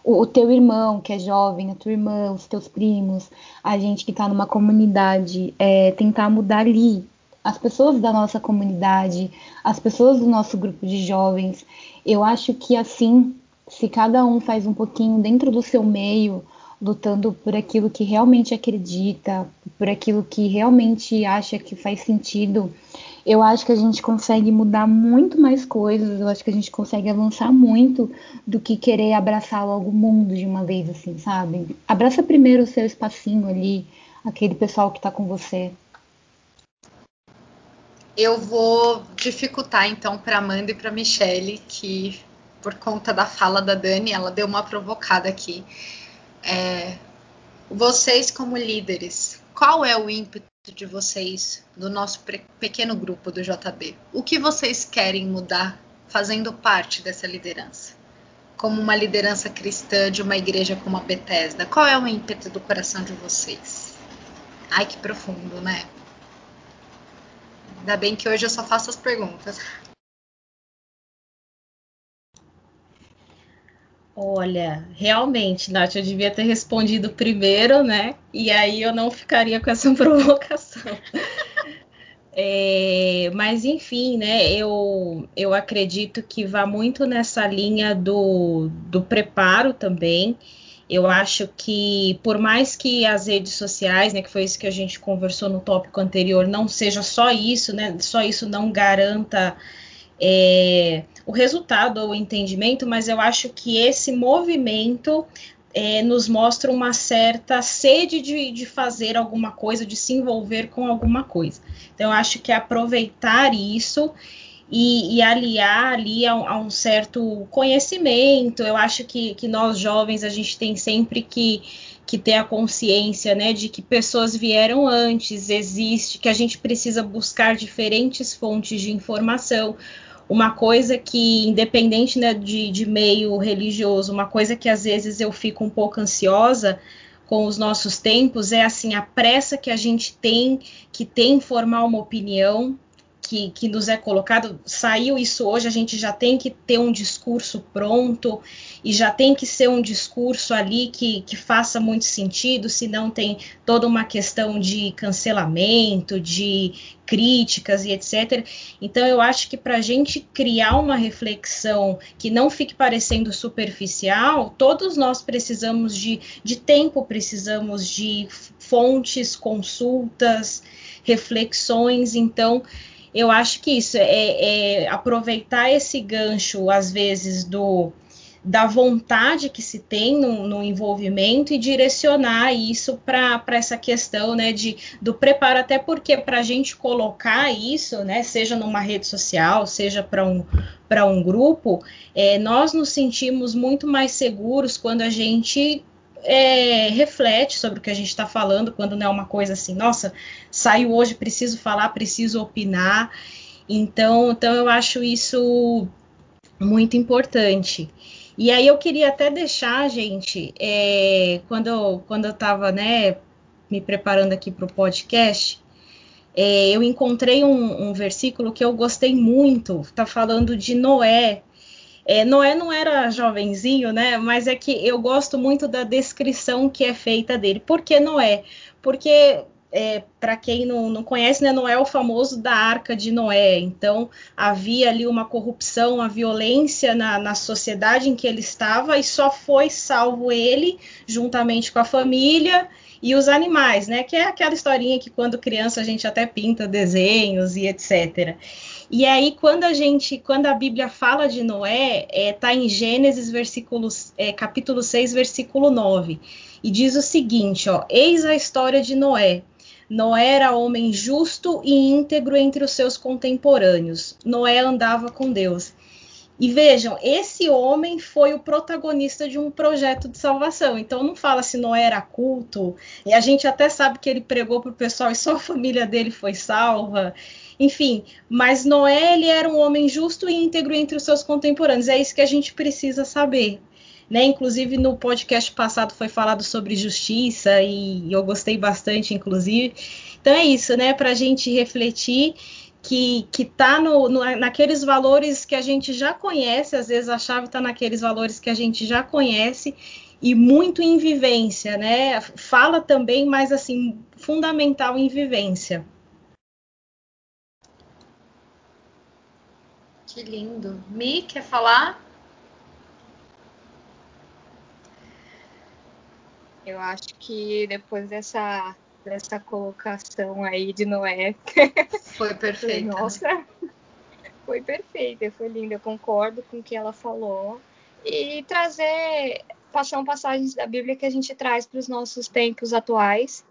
o, o teu irmão que é jovem, a tua irmã, os teus primos, a gente que está numa comunidade, é, tentar mudar ali as pessoas da nossa comunidade, as pessoas do nosso grupo de jovens. Eu acho que assim se cada um faz um pouquinho dentro do seu meio, lutando por aquilo que realmente acredita, por aquilo que realmente acha que faz sentido, eu acho que a gente consegue mudar muito mais coisas, eu acho que a gente consegue avançar muito do que querer abraçar logo o mundo de uma vez, assim, sabe? Abraça primeiro o seu espacinho ali, aquele pessoal que tá com você. Eu vou dificultar então para Amanda e para Michelle que por conta da fala da Dani, ela deu uma provocada aqui. É, vocês, como líderes, qual é o ímpeto de vocês, do nosso pequeno grupo do JB? O que vocês querem mudar fazendo parte dessa liderança? Como uma liderança cristã de uma igreja como a Bethesda, qual é o ímpeto do coração de vocês? Ai, que profundo, né? Ainda bem que hoje eu só faço as perguntas. Olha, realmente, Nath, eu devia ter respondido primeiro, né? E aí eu não ficaria com essa provocação. É, mas enfim, né? Eu, eu acredito que vá muito nessa linha do, do preparo também. Eu acho que, por mais que as redes sociais, né, que foi isso que a gente conversou no tópico anterior, não seja só isso, né? Só isso não garanta é, o resultado ou o entendimento, mas eu acho que esse movimento é, nos mostra uma certa sede de, de, fazer alguma coisa, de se envolver com alguma coisa. Então, eu acho que aproveitar isso e, e aliar ali a, a, um certo conhecimento. Eu acho que, que nós jovens a gente tem sempre que que ter a consciência, né, de que pessoas vieram antes, existe, que a gente precisa buscar diferentes fontes de informação, uma coisa que, independente né, de, de meio religioso, uma coisa que às vezes eu fico um pouco ansiosa com os nossos tempos é assim a pressa que a gente tem que tem formar uma opinião que, que nos é colocado, saiu isso hoje, a gente já tem que ter um discurso pronto e já tem que ser um discurso ali que, que faça muito sentido, senão tem toda uma questão de cancelamento, de críticas e etc. Então, eu acho que para a gente criar uma reflexão que não fique parecendo superficial, todos nós precisamos de, de tempo, precisamos de fontes, consultas, reflexões. Então, eu acho que isso é, é aproveitar esse gancho, às vezes, do da vontade que se tem no, no envolvimento e direcionar isso para essa questão né, de, do preparo, até porque para a gente colocar isso, né, seja numa rede social, seja para um, um grupo, é, nós nos sentimos muito mais seguros quando a gente é, reflete sobre o que a gente está falando, quando não é uma coisa assim, nossa, saiu hoje, preciso falar, preciso opinar. Então, então eu acho isso muito importante. E aí eu queria até deixar, gente, é, quando, quando eu estava né, me preparando aqui para o podcast, é, eu encontrei um, um, versículo que eu gostei muito, está falando de Noé, É, Noé não era jovenzinho, né? Mas é que eu gosto muito da descrição que é feita dele. Por que Noé? Porque é, para quem não, não conhece, né, Noé é o famoso da arca de Noé. Então, havia ali uma corrupção, uma violência na, na sociedade em que ele estava, e só foi salvo ele, juntamente com a família e os animais, né? Que é aquela historinha que quando criança a gente até pinta desenhos e etc. E aí, quando a gente, quando a Bíblia fala de Noé, está é, tá em Gênesis, versículos, é, capítulo 6, versículo 9. E diz o seguinte: ó, eis a história de Noé. Noé era homem justo e íntegro entre os seus contemporâneos. Noé andava com Deus. E vejam, esse homem foi o protagonista de um projeto de salvação. Então não fala se Noé era culto, e a gente até sabe que ele pregou para o pessoal e só a família dele foi salva. Enfim, mas Noé ele era um homem justo e íntegro entre os seus contemporâneos. É isso que a gente precisa saber. Né? Inclusive no podcast passado foi falado sobre justiça e eu gostei bastante, inclusive. Então é isso, né? Para a gente refletir que que está no, no, naqueles valores que a gente já conhece, às vezes a chave está naqueles valores que a gente já conhece e muito em vivência, né? Fala também, mas assim fundamental em vivência. Que lindo. Mi, quer falar? Eu acho que depois dessa, dessa colocação aí de Noé. Foi perfeita. Né? Nossa, foi perfeita, foi linda. Eu concordo com o que ela falou. E trazer. São passagens da Bíblia que a gente traz para os nossos tempos atuais.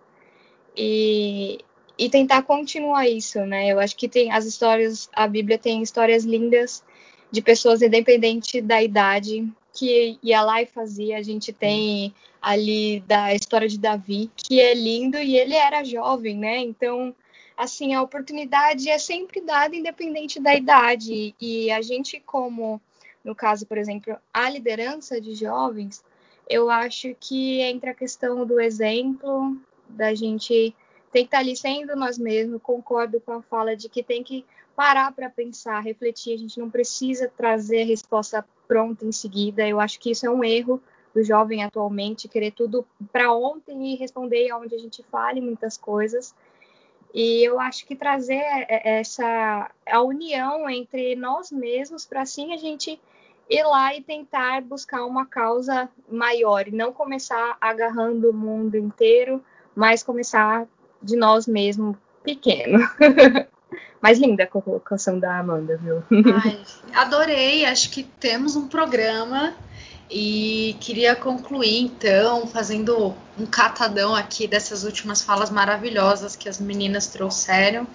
E, e tentar continuar isso, né? Eu acho que tem as histórias, a Bíblia tem histórias lindas de pessoas independente da idade que ia lá e fazia. A gente tem ali da história de Davi, que é lindo e ele era jovem, né? Então, assim, a oportunidade é sempre dada independente da idade. E a gente, como no caso, por exemplo, a liderança de jovens, eu acho que entra a questão do exemplo, da gente tem que estar ali sendo nós mesmos. Concordo com a fala de que tem que parar para pensar, refletir. A gente não precisa trazer a resposta pronta em seguida. Eu acho que isso é um erro do jovem atualmente, querer tudo para ontem e responder aonde a gente fale muitas coisas. E eu acho que trazer essa a união entre nós mesmos para assim a gente ir lá e tentar buscar uma causa maior e não começar agarrando o mundo inteiro, mas começar de nós mesmos pequeno. Mas linda a colocação da Amanda, viu? Ai, adorei. Acho que temos um programa e queria concluir então fazendo um catadão aqui dessas últimas falas maravilhosas que as meninas trouxeram,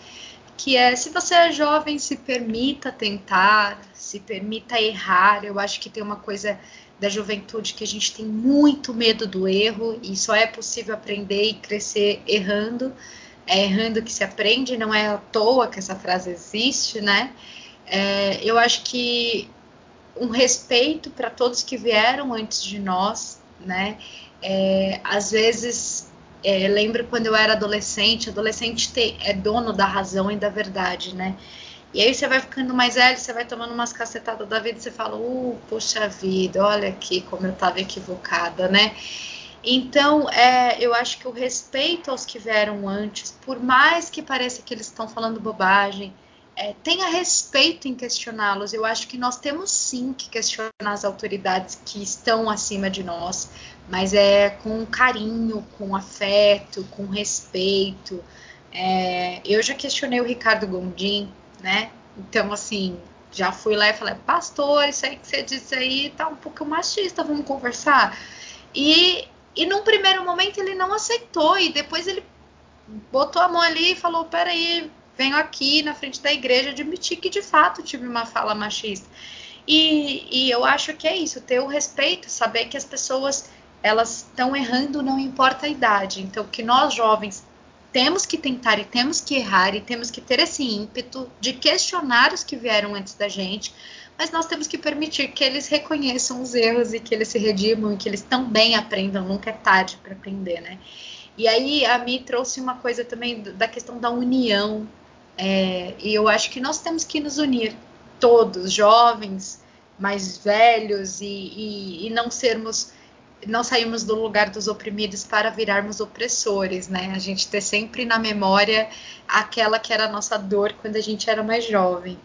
que é se você é jovem, se permita tentar, se permita errar. Eu acho que tem uma coisa da juventude que a gente tem muito medo do erro e só é possível aprender e crescer errando é errando que se aprende, não é à toa que essa frase existe, né? É, eu acho que um respeito para todos que vieram antes de nós, né? É, às vezes, é, lembro quando eu era adolescente, adolescente te, é dono da razão e da verdade, né? E aí você vai ficando mais velho, você vai tomando umas cacetadas da vida e você fala, uh, poxa vida, olha aqui como eu estava equivocada, né? Então, é, eu acho que o respeito aos que vieram antes, por mais que pareça que eles estão falando bobagem, é, tenha respeito em questioná-los. Eu acho que nós temos sim que questionar as autoridades que estão acima de nós, mas é com carinho, com afeto, com respeito. É, eu já questionei o Ricardo Gondim, né? Então, assim, já fui lá e falei, pastor, isso aí que você disse aí tá um pouco machista, vamos conversar. E e num primeiro momento ele não aceitou, e depois ele botou a mão ali e falou: peraí, venho aqui na frente da igreja admitir que de fato tive uma fala machista. E, e eu acho que é isso, ter o respeito, saber que as pessoas elas estão errando, não importa a idade. Então, que nós jovens temos que tentar e temos que errar e temos que ter esse ímpeto de questionar os que vieram antes da gente, mas nós temos que permitir que eles reconheçam os erros e que eles se redimam e que eles também aprendam, nunca é tarde para aprender, né? E aí a Mi trouxe uma coisa também da questão da união, é, e eu acho que nós temos que nos unir, todos, jovens, mais velhos e, e, e não sermos não sairmos do lugar dos oprimidos para virarmos opressores, né? A gente ter sempre na memória aquela que era a nossa dor quando a gente era mais jovem.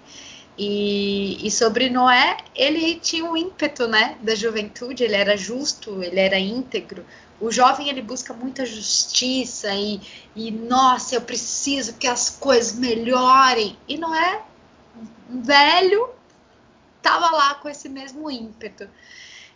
E, e, sobre Noé, ele tinha um ímpeto, né, da juventude. Ele era justo, ele era íntegro. O jovem ele busca muita justiça e, e nossa, eu preciso que as coisas melhorem. E Noé, velho, estava lá com esse mesmo ímpeto.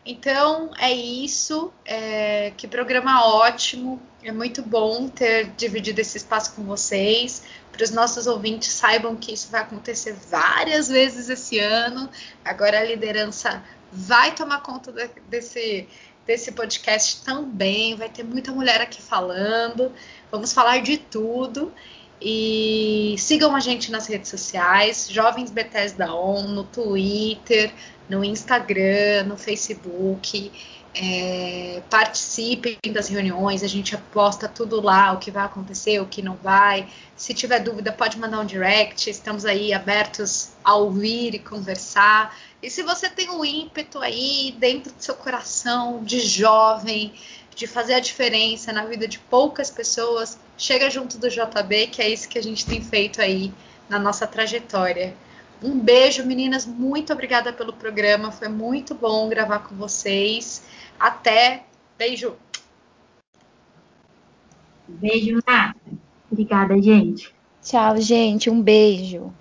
Então é isso. É, que programa ótimo. É muito bom ter dividido esse espaço com vocês. Para os nossos ouvintes saibam que isso vai acontecer várias vezes esse ano. Agora a liderança vai tomar conta de, desse, desse podcast também. Vai ter muita mulher aqui falando. Vamos falar de tudo. E sigam a gente nas redes sociais, Jovens Bethesda On, no Twitter, no Instagram, no Facebook. É, participem das reuniões, a gente aposta tudo lá, o que vai acontecer, o que não vai. Se tiver dúvida, pode mandar um direct, estamos aí abertos a ouvir e conversar. E se você tem um ímpeto aí dentro do seu coração de jovem, de fazer a diferença na vida de poucas pessoas, chega junto do JB, que é isso que a gente tem feito aí na nossa trajetória. Um beijo, meninas. Muito obrigada pelo programa. Foi muito bom gravar com vocês. Até. Beijo. Beijo, Nata. Obrigada, gente. Tchau, gente. Um beijo.